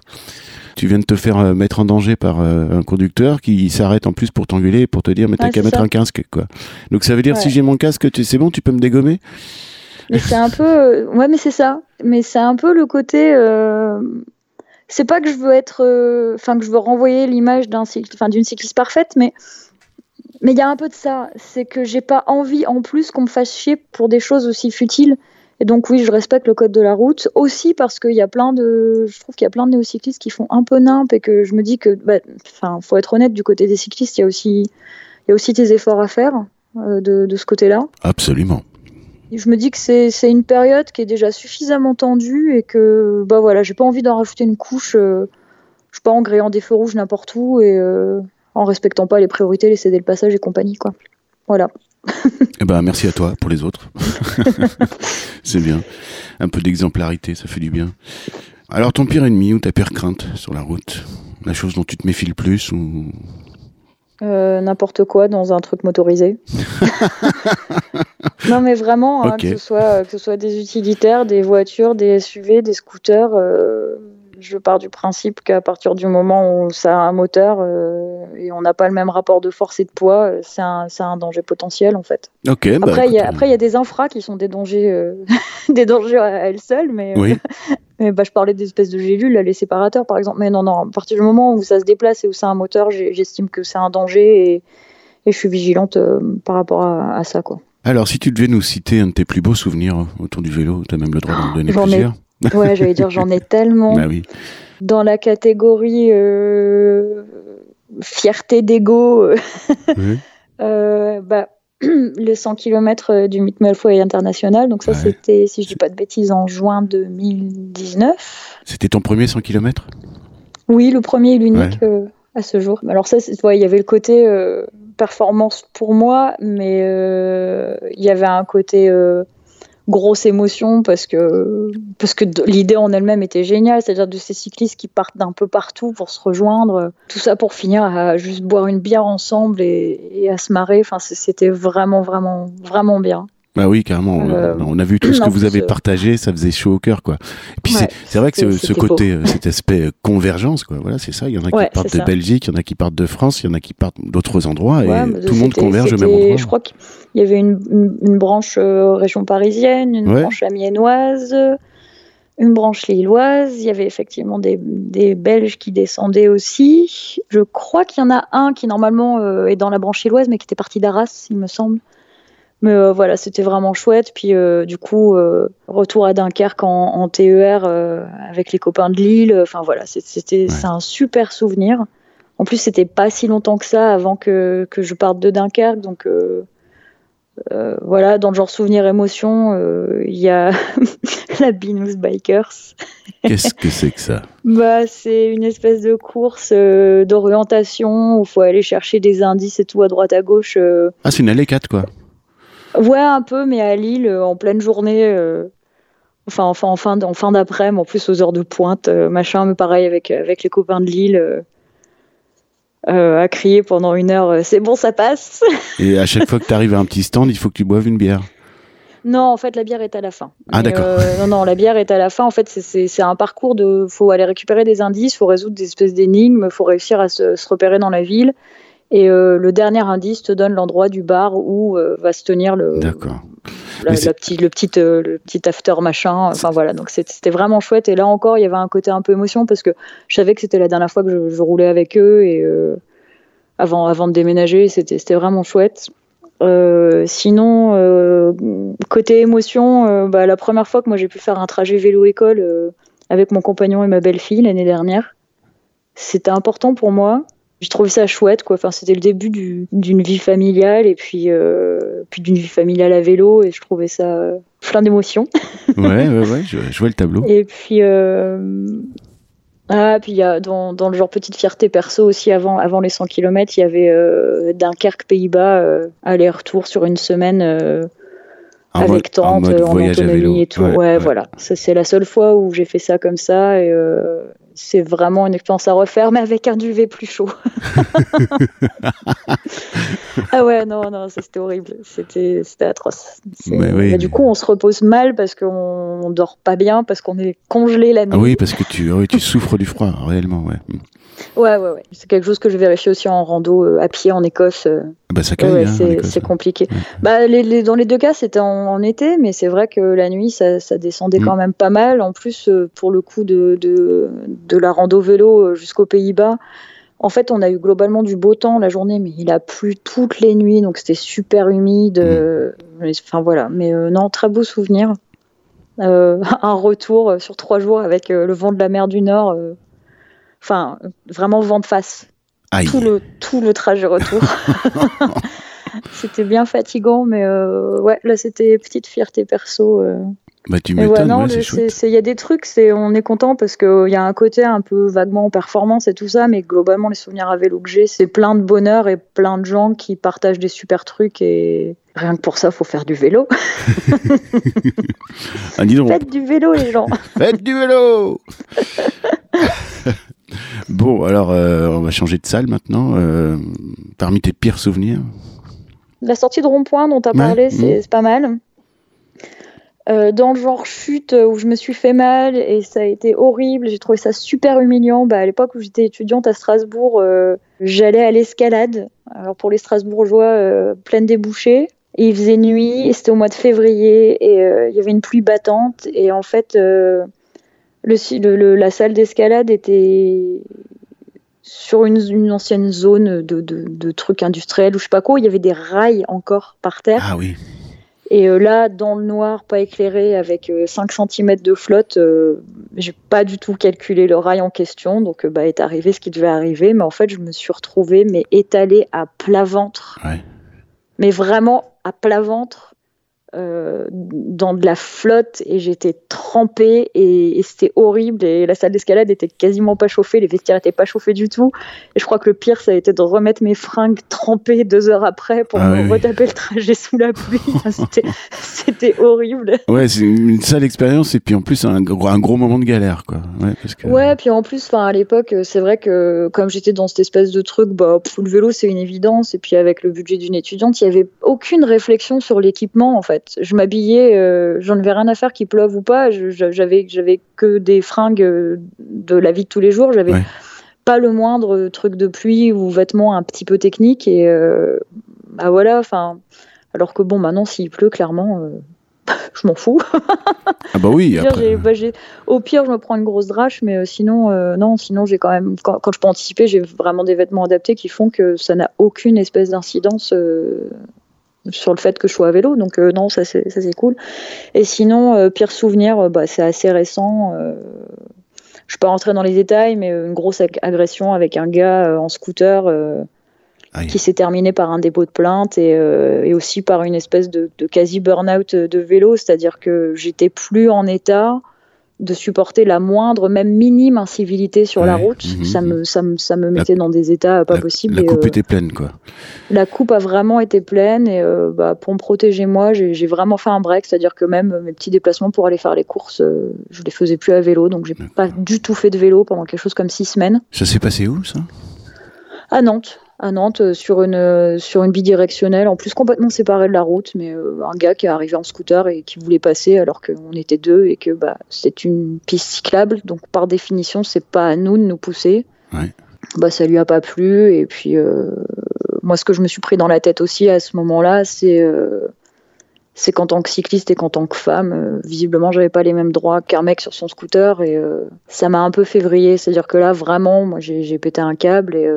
Tu viens de te faire euh, mettre en danger par un conducteur qui s'arrête en plus pour t'engueuler pour te dire mais t'as qu'à mettre un casque, quoi. Donc ça veut dire si j'ai mon casque, c'est bon, tu peux me dégommer? Mais c'est un peu. Euh, ouais, mais c'est ça. Mais c'est un peu le côté. Euh, c'est pas que je veux être. Euh, enfin, que je veux renvoyer l'image d'un enfin, d'une cycliste parfaite, mais. Mais il y a un peu de ça. C'est que j'ai pas envie en plus qu'on me fasse chier pour des choses aussi futiles. Et donc, oui, je respecte le code de la route. Aussi parce qu'il y a plein de. Je trouve qu'il y a plein de néocyclistes qui font un peu nimp et que je me dis que. Bah, enfin, faut être honnête, du côté des cyclistes, il y a aussi. Il y a aussi des efforts à faire de ce côté-là. Absolument je me dis que c'est une période qui est déjà suffisamment tendue et que bah voilà, j'ai pas envie d'en rajouter une couche, euh, je sais pas en gréant des feux rouges n'importe où et euh, en respectant pas les priorités, les céder le passage et compagnie quoi. Voilà. eh ben merci à toi pour les autres. c'est bien. Un peu d'exemplarité, ça fait du bien. Alors ton pire ennemi ou ta pire crainte sur la route? La chose dont tu te méfies le plus ou euh, n'importe quoi dans un truc motorisé. non, mais vraiment, hein, que, ce soit, que ce soit des utilitaires, des voitures, des SUV, des scooters, euh, je pars du principe qu'à partir du moment où ça a un moteur euh, et on n'a pas le même rapport de force et de poids, euh, c'est un, un, danger potentiel en fait. Ok. Bah, après, il y, a, y a des infras qui sont des dangers, euh, des dangers à elles seules, mais, oui. mais bah, je parlais des espèces de gélules, là, les séparateurs par exemple. Mais non, non, à partir du moment où ça se déplace et où c'est un moteur, j'estime que c'est un danger et, et, je suis vigilante par rapport à, à, ça. Quoi. Alors, si tu devais nous citer un de tes plus beaux souvenirs autour du vélo, tu as même le droit d'en donner plusieurs. Ouais, j'allais dire, j'en ai tellement. Bah oui. Dans la catégorie euh, fierté d'ego, oui. euh, bah, le 100 km du Meet Malfoy International. Donc, ça, ouais. c'était, si je dis pas de bêtises, en juin 2019. C'était ton premier 100 km Oui, le premier et l'unique ouais. euh, à ce jour. Alors, ça, il ouais, y avait le côté euh, performance pour moi, mais euh, il y avait un côté grosse émotion parce que, parce que l'idée en elle-même était géniale, c'est-à-dire de ces cyclistes qui partent d'un peu partout pour se rejoindre, tout ça pour finir à juste boire une bière ensemble et, et à se marrer. Enfin, c'était vraiment, vraiment, vraiment bien. Bah oui, carrément. Euh, on a vu tout ce que vous avez euh... partagé, ça faisait chaud au cœur, quoi. Et puis ouais, c'est vrai que ce, ce côté, beau. cet aspect convergence, quoi. Voilà, c'est ça. Il y en a ouais, qui partent de ça. Belgique, il y en a qui partent de France, il y en a qui partent d'autres endroits, et tout le monde converge au même endroit. Je crois qu'il y avait une, une, une branche euh, région parisienne, une branche amiénoise, une branche lilloise. Il y avait effectivement des, des Belges qui descendaient aussi. Je crois qu'il y en a un qui normalement euh, est dans la branche lilloise, mais qui était parti d'Arras, il me semble. Mais euh, voilà, c'était vraiment chouette. Puis euh, du coup, euh, retour à Dunkerque en, en TER avec les copains de Lille. Enfin voilà, c'était ouais. un super souvenir. En plus, c'était pas si longtemps que ça avant que, que je parte de Dunkerque. Donc voilà, dans le genre souvenir émotion, il y a la Binous Bikers. Qu'est-ce que c'est que ça? Bah, c'est une espèce de course d'orientation où il faut aller chercher des indices et tout à droite à gauche. Ah, c'est une allée 4 quoi. Ouais, un peu, mais à Lille, euh, en pleine journée, euh, enfin, enfin, en fin, en fin d'après-midi, en plus aux heures de pointe, euh, machin, mais pareil avec, avec les copains de Lille, à crier pendant une heure, c'est bon, ça passe. Et à chaque fois que tu arrives à un petit stand, il faut que tu boives une bière. Non, en fait, la bière est à la fin. Ah, d'accord. Euh, non, non, la bière est à la fin. En fait, c'est un parcours de. faut aller récupérer des indices, faut résoudre des espèces d'énigmes, faut réussir à se, se repérer dans la ville. Et euh, le dernier indice te donne l'endroit du bar où euh, va se tenir le, la, la petit, le, petit, euh, le petit after machin. Enfin voilà, donc c'était vraiment chouette. Et là encore, il y avait un côté un peu émotion parce que je savais que c'était la dernière fois que je, je, roulais avec eux et avant, avant de déménager, c'était vraiment chouette. sinon, côté émotion, bah, la première fois que moi j'ai pu faire un trajet vélo-école avec mon compagnon et ma belle-fille l'année dernière, c'était important pour moi j'ai trouvé ça chouette quoi. Enfin c'était le début d'une vie familiale et puis euh, puis d'une vie familiale à vélo et je trouvais ça euh, plein d'émotions. Ouais ouais ouais je, je, vois le tableau. Et puis euh, ah puis il y a dans, dans le genre petite fierté perso aussi avant avant les 100 km il y avait Dunkerque Pays-Bas aller-retour sur une semaine en avec mode, tente en, en autonomie et tout ouais, ouais, ouais. voilà ça c'est la seule fois où j'ai fait ça comme ça et c'est vraiment une expérience à refaire, mais avec un duvet plus chaud. ah ouais, non, non, c'était horrible. C'était atroce. Mais oui, mais du coup, on se repose mal parce qu'on dort pas bien, parce qu'on est congelé la nuit. Ah oui, parce que tu, oui, tu souffres du froid, réellement, ouais. Ouais, ouais, ouais. C'est quelque chose que je vérifie aussi en rando euh, à pied en Écosse. Euh. Bah, hein, c'est compliqué. Ouais. Bah, les, les, dans les deux cas, c'était en, en, été, mais c'est vrai que la nuit, ça, ça descendait mmh. quand même pas mal. En plus, euh, pour le coup de, de, de la rando vélo jusqu'aux Pays-Bas, en fait, on a eu globalement du beau temps la journée, mais il a plu toutes les nuits, donc c'était super humide. Mmh. Enfin voilà, mais euh, non, très beau souvenir. Euh, un retour sur trois jours avec le vent de la mer du Nord enfin vraiment vent de face Aïe. tout le tout le trajet retour. C'était bien fatigant mais euh, ouais là c'était petite fierté perso euh. bah tu m'étonnes ouais, il y a des trucs c'est on est content parce que il y a un côté un peu vaguement performance et tout ça mais globalement les souvenirs à vélo que j'ai c'est plein de bonheur et plein de gens qui partagent des super trucs et rien que pour ça faut faire du vélo. Ah, faites du vélo les gens. Faites du vélo Bon, alors euh, on va changer de salle maintenant. Euh, parmi tes pires souvenirs La sortie de rond-point dont tu as parlé, ouais, c'est mmh. pas mal. euh, dans le genre chute où je me suis fait mal et ça a été horrible. J'ai trouvé ça super humiliant. Bah, à l'époque où j'étais étudiante à Strasbourg, j'allais à l'escalade. Alors pour les Strasbourgeois, pleine débouchée. Et il faisait nuit et c'était au mois de février et il y avait une pluie battante et en fait le, le, la salle d'escalade était sur une, une ancienne zone de, de, de, trucs industriels ou je sais pas quoi. Il y avait des rails encore par terre. Ah oui. Et euh, là, dans le noir, pas éclairé, avec 5 euh, cm de flotte, euh, j'ai pas du tout calculé le rail en question. Donc, bah, est arrivé ce qui devait arriver. Mais en fait, je me suis retrouvée, mais étalée à plat ventre. Mais vraiment à plat ventre. Euh, dans de la flotte et j'étais trempée et, c'était horrible et la salle d'escalade était quasiment pas chauffée, les vestiaires étaient pas chauffés du tout et je crois que le pire ça a été de remettre mes fringues trempées deux heures après pour ah me retaper le trajet sous la pluie. c'était horrible. Ouais, c'est une sale expérience et puis en plus un gros, un gros moment de galère quoi. Ouais, parce que... ouais puis en plus à l'époque c'est vrai que comme j'étais dans cette espèce de truc, bah, le vélo c'est une évidence et puis avec le budget d'une étudiante il y avait aucune réflexion sur l'équipement en fait je m'habillais, euh, j'en avais rien à faire qu'il pleuve ou pas. J'avais, j'avais que des fringues euh, de la vie de tous les jours. J'avais pas le moindre truc de pluie ou vêtements un petit peu techniques. Et euh, bah voilà, enfin. Alors que bon, maintenant, s'il pleut, clairement, je m'en fous. ah bah oui. Après... Bah, au pire, je me prends une grosse drache, mais sinon, non, sinon j'ai quand même, quand, quand, je peux anticiper, j'ai vraiment des vêtements adaptés qui font que ça n'a aucune espèce d'incidence sur le fait que je sois à vélo. Donc euh, non, ça c'est cool. Et sinon, euh, pire souvenir, euh, bah, c'est assez récent. je peux rentrer dans les détails, mais une grosse agression avec un gars en scooter qui s'est terminé par un dépôt de plainte et, et aussi par une espèce de, de quasi burn-out de vélo, c'est-à-dire que j'étais plus en état de supporter la moindre, même minime incivilité sur la route. Mhm, ça, me, mhm. ça, me, ça me mettait dans des états pas possibles. La coupe euh, était pleine, quoi. La coupe a vraiment été pleine et euh, bah, pour me protéger moi, j'ai vraiment fait un break, c'est-à-dire que même mes petits déplacements pour aller faire les courses, euh, je les faisais plus à vélo, donc j'ai pas du tout fait de vélo pendant quelque chose comme six semaines. Ça s'est passé où, ça? À Nantes à Nantes euh, sur une, euh, sur une bidirectionnelle, en plus complètement séparée de la route, mais euh, un gars qui est arrivé en scooter et qui voulait passer alors qu'on était deux et que bah, c'est une piste cyclable, donc par définition, c'est pas à nous de nous pousser. Ouais. Bah, ça lui a pas plu, et puis moi, ce que je me suis pris dans la tête aussi à ce moment-là, c'est c'est qu'en tant que cycliste et qu'en tant que femme, visiblement, j'avais pas les mêmes droits qu'un mec sur son scooter et ça m'a un peu février. C'est-à-dire que là, vraiment, moi, j'ai pété un câble et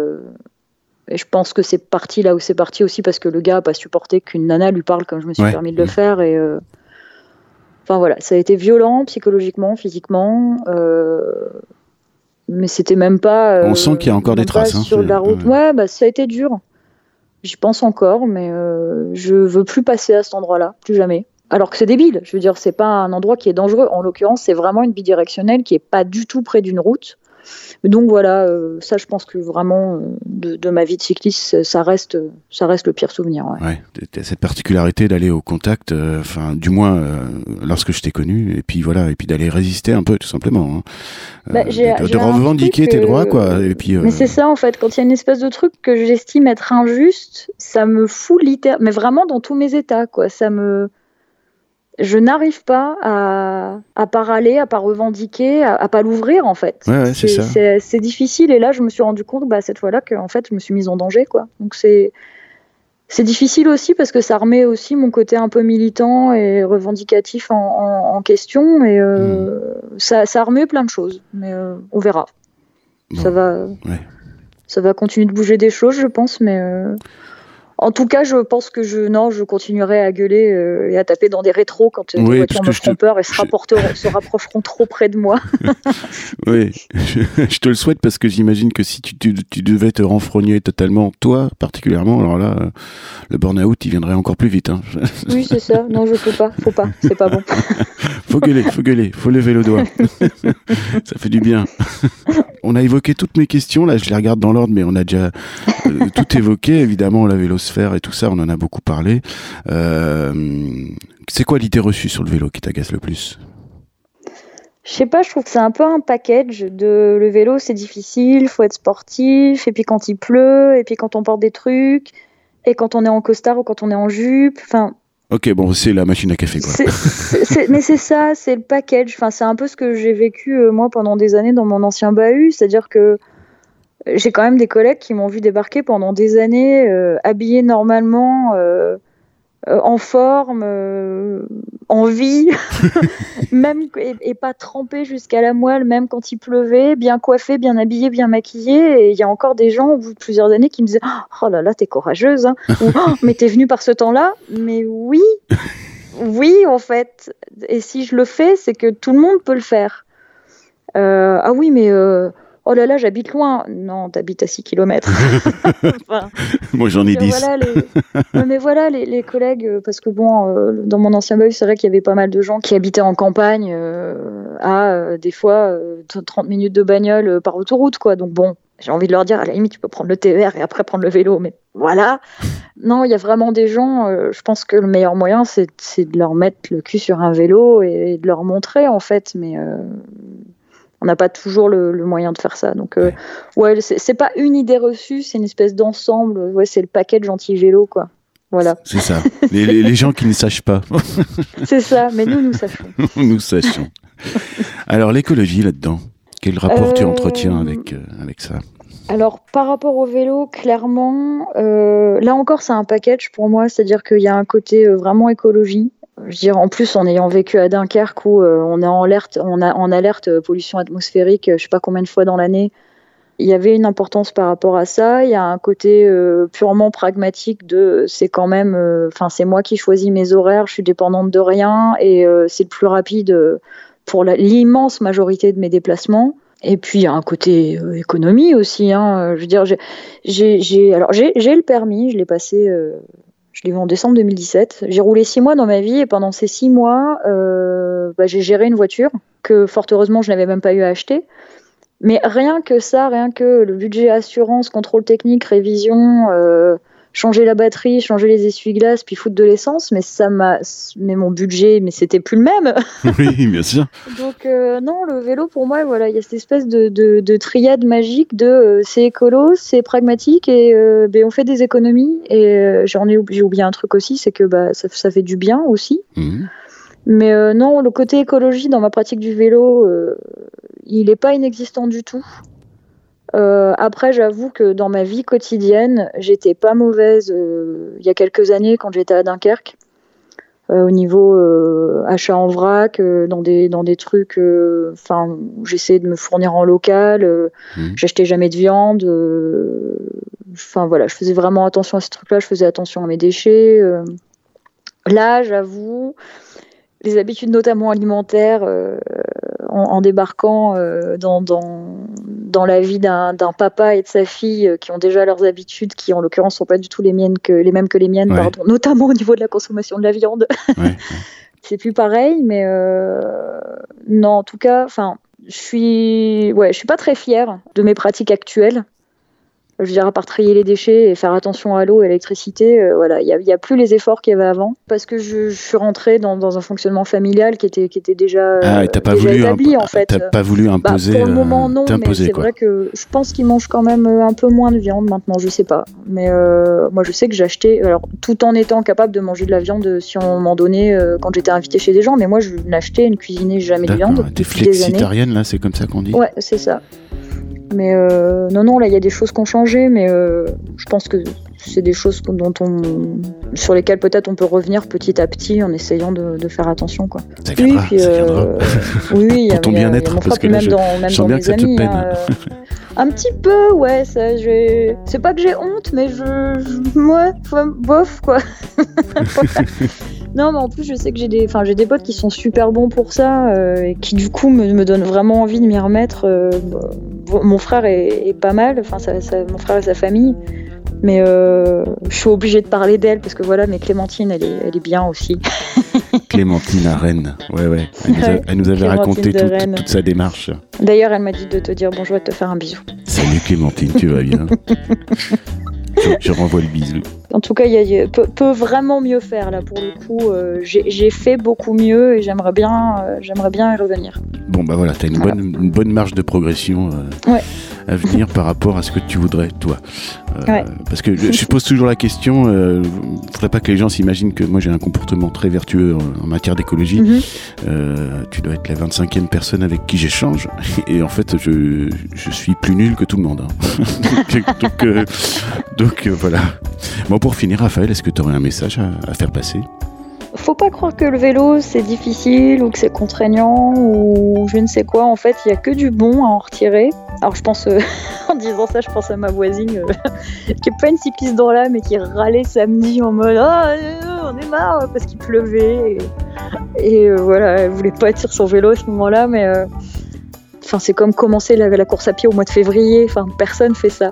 et je pense que c'est parti là où c'est parti aussi parce que le gars a pas supporté qu'une nana lui parle comme je me suis permis de le faire. Et euh, enfin voilà, ça a été violent psychologiquement, physiquement. Euh, mais c'était même pas. On sent qu'il y a encore des traces. Hein, sur la route. Ouais, bah, ça a été dur. J'y pense encore, mais euh, je veux plus passer à cet endroit-là, plus jamais. Alors que c'est débile. Je veux dire, c'est pas un endroit qui est dangereux. En l'occurrence, c'est vraiment une bidirectionnelle qui est pas du tout près d'une route. Donc voilà, euh, ça je pense que vraiment euh, de, ma vie de cycliste, ça reste, ça reste le pire souvenir. Ouais, cette particularité d'aller au contact, euh, enfin du moins lorsque je t'ai connu, et puis voilà, et puis d'aller résister un peu tout simplement. Hein. Bah, de, revendiquer tes droits quoi. Et puis. Mais c'est ça en fait, quand il y a une espèce de truc que j'estime être injuste, ça me fout littéralement, mais vraiment dans tous mes états quoi. Ça me je n'arrive pas à, à parler, à pas revendiquer, à, pas l'ouvrir en fait. Ouais, c'est difficile et là je me suis rendu compte bah, cette fois-là que en fait je me suis mise en danger quoi. Donc c'est c'est difficile aussi parce que ça remet aussi mon côté un peu militant et revendicatif en, en, question et euh, hmm. ça, ça remet plein de choses. Mais euh, on verra. Ça va. Ça va continuer de bouger des choses, je pense, mais euh, en tout cas, je pense que je non, je continuerai à gueuler euh, et à taper dans des rétros quand euh, les voitures me feront peur et se, se rapprocheront trop près de moi. oui, je, te le souhaite parce que j'imagine que si tu, tu, devais te renfrogner totalement, toi particulièrement, alors là, euh, le burn-out, il viendrait encore plus vite. Hein. oui, c'est ça. Non, je peux pas. Faut pas. C'est pas bon. faut gueuler, faut gueuler, faut lever le doigt. ça fait du bien. on a évoqué toutes mes questions. Là, je les regarde dans l'ordre, mais on a déjà tout évoqué. Évidemment, la vélo et tout ça, on en a beaucoup parlé. Euh, c'est quoi l'idée reçue sur le vélo qui t'agace le plus? Je sais pas, je trouve que c'est un peu un package de le vélo, c'est difficile, faut être sportif, et puis quand il pleut, et puis quand on porte des trucs, et quand on est en costard ou quand on est en jupe. Enfin, Ok, bon, c'est la machine à café, quoi. mais c'est ça, c'est le package. Enfin, c'est un peu ce que j'ai vécu, euh, moi, pendant des années dans mon ancien bahut. C'est-à-dire que j'ai quand même des collègues qui m'ont vu débarquer pendant des années, euh, habillés normalement, euh, en forme, en vie, même et, pas trempé jusqu'à la moelle, même quand il pleuvait, bien coiffé, bien habillé, bien maquillé. Et il y a encore des gens au bout de plusieurs années qui me disaient Oh là là, t'es courageuse, hein. ou oh, mais t'es venue par ce temps-là. Mais oui, oui, en fait. Et si je le fais, c'est que tout le monde peut le faire. Euh, ah oui, mais. Euh, oh là là, j'habite loin. Non, t'habites à 6 km. Moi, j'en ai 10. mais voilà, les, collègues, euh, parce que bon, euh, dans mon ancien bail, c'est vrai qu'il y avait pas mal de gens qui habitaient en campagne euh, à des fois 30 minutes de bagnole par autoroute, quoi. Donc bon, j'ai envie de leur dire, à la limite, tu peux prendre le TER et après prendre le vélo, mais voilà. Non, il y a vraiment des gens, je pense que le meilleur moyen, c'est de leur mettre le cul sur un vélo et, de leur montrer, en fait, mais on n'a pas toujours le, moyen de faire ça. Donc, euh, ouais, c'est pas une idée reçue, c'est une espèce d'ensemble. Ouais, c'est le paquet de gentil vélo, quoi. Voilà. C'est ça. Les, gens qui ne sachent pas. c'est ça, mais nous, nous sachons. nous sachons. Alors, l'écologie là-dedans, quel rapport tu euh, entretiens avec, euh, avec ça? Alors par rapport au vélo, clairement, là encore c'est un package pour moi, c'est-à-dire qu'il y a un côté vraiment écologie je dire, en plus, en ayant vécu à Dunkerque où euh, on est en alerte, euh, pollution atmosphérique, euh, je sais pas combien de fois dans l'année, il y avait une importance par rapport à ça. Il y a un côté purement pragmatique de c'est quand même, enfin c'est moi qui choisis mes horaires, je suis dépendante de rien et c'est le plus rapide pour l'immense majorité de mes déplacements. Et puis il y a un côté économie aussi. Hein. Je dire, j'ai alors j'ai le permis, je l'ai passé je l'ai vu en décembre 2017. J'ai roulé six mois dans ma vie et pendant ces six mois, euh, bah, j'ai géré une voiture que fort heureusement je n'avais même pas eu à acheter. Mais rien que ça, rien que le budget assurance, contrôle technique, révision, euh, changer la batterie, changer les essuie-glaces, puis foutre de l'essence, mais ça m'a, mais mon budget, mais c'était plus le même. oui, bien sûr. Donc euh, non, le vélo pour moi, voilà, il y a cette espèce de, de, triade magique de euh, c'est écolo, c'est pragmatique et euh, ben, on fait des économies. Et j'en ai, j'ai oublié un truc aussi, c'est que bah, ça, ça, fait du bien aussi. Mhm. Mais non, le côté écologie dans ma pratique du vélo, il n'est pas inexistant du tout. Euh, après, j'avoue que dans ma vie quotidienne, j'étais pas mauvaise euh, il y a quelques années quand j'étais à Dunkerque. Euh, au niveau achat en vrac, dans des dans des trucs, enfin, j'essayais de me fournir en local. Mmh. J'achetais jamais de viande. Enfin voilà, je faisais vraiment attention à ces trucs-là. Je faisais attention à mes déchets. là, j'avoue, les habitudes notamment alimentaires en, débarquant dans, dans, dans la vie d'un papa et de sa fille euh, qui ont déjà leurs habitudes, qui en l'occurrence sont pas du tout les miennes que les mêmes que les miennes, pardon, notamment au niveau de la consommation de la viande. c'est plus pareil, mais euh, non, en tout cas, enfin, je suis, ouais, je suis pas très fière de mes pratiques actuelles je veux dire, à part trier les déchets et faire attention à l'eau et à l'électricité, euh, voilà, il n'y a, plus les efforts qu'il y avait avant. Parce que je, suis rentrée dans, un fonctionnement familial qui était, qui était déjà, ah, pas voulu établi, en fait. T'as pas voulu bah, imposer. pour le moment, non, mais c'est vrai que je pense qu'ils mangent quand même euh, un peu moins de viande maintenant, je sais pas. Mais euh, moi, je sais que j'achetais, alors tout en étant capable de manger de la viande si on m'en donnait quand j'étais invitée chez des gens, mais moi, je n'achetais, ne cuisinais jamais de viande. T'es flexitarienne, là, c'est comme ça qu'on dit Ouais, c'est ça. Mais euh, non, non, là, il y a des choses qui ont changé, mais euh, je pense que c'est des choses dont on, sur lesquelles peut-être on peut revenir petit à petit en essayant de, faire attention. Quoi. Ça viendra, oui, puis, euh, oui, Pour ton bien-être, parce que même dans, même dans mes amis. Hein, un petit peu, ouais. Ça, c'est pas que j'ai honte, mais je, je ouais, bof, quoi. Non, mais en plus, je sais que j'ai des, enfin, j'ai des potes qui sont super bons pour ça euh, et qui du coup me, me, donnent vraiment envie de m'y remettre. Euh, mon frère est, pas mal, enfin, mon frère et sa famille. Mais euh, je suis obligée de parler d'elle parce que voilà, mais Clémentine, elle est, elle est bien aussi. Clémentine à Rennes, ouais, ouais. Elle nous, avait raconté toute sa démarche. D'ailleurs, elle m'a dit de te dire bonjour et de te faire un bisou. Salut Clémentine, tu vas bien je, renvoie le bisou. En tout cas, il peut, vraiment mieux faire là pour le coup. Euh, j'ai fait beaucoup mieux et j'aimerais bien, euh, j'aimerais bien y revenir. Bon bah voilà, t'as une, Bonne, une bonne marge de progression. Euh, à venir par rapport à ce que tu voudrais, toi. Euh, parce que je, pose toujours la question, euh, faudrait pas que les gens s'imaginent que moi j'ai un comportement très vertueux en, matière d'écologie. Mhm. Euh, tu dois être la 25e personne avec qui j'échange. Et en fait, je, je, suis plus nul que tout le monde. Hein. donc, donc voilà. Bon, pour finir, Raphaël, est-ce que tu aurais un message à faire passer? Faut pas croire que le vélo c'est difficile ou que c'est contraignant ou je ne sais quoi. En fait, il y a que du bon à en retirer. Alors je pense, euh, en disant ça, je pense à ma voisine euh, qui est pas une cycliste dans l'âme mais qui râlait samedi en mode ah on est marre parce qu'il pleuvait et, voilà, elle voulait pas être sur son vélo à ce moment-là, mais Enfin, c'est comme commencer la, la, course à pied au mois de février. Enfin, personne fait ça.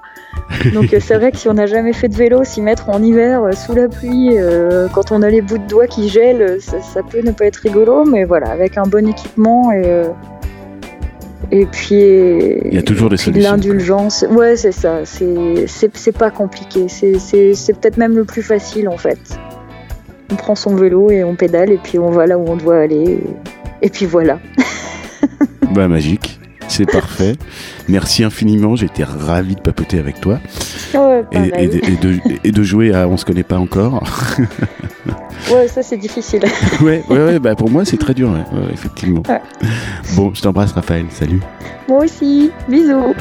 Donc, euh, c'est vrai que si on n'a jamais fait de vélo, s'y mettre en hiver euh, sous la pluie, euh, quand on a les bouts de doigts qui gèlent, ça, peut ne pas être rigolo. Mais voilà, avec un bon équipement et et puis il y a toujours des solutions. L'indulgence, ouais, c'est ça. C'est pas compliqué. C'est peut-être même le plus facile en fait. On prend son vélo et on pédale et puis on va là où on doit aller. Et puis voilà. bah magique. C'est parfait. Merci infiniment. J'ai été ravi de papoter avec toi. et, de, jouer à On se connaît pas encore. ouais, ça c'est difficile. ouais, ouais, ouais bah pour moi c'est très dur, effectivement. Bon, je t'embrasse Raphaël. Salut. Moi aussi. Bisous.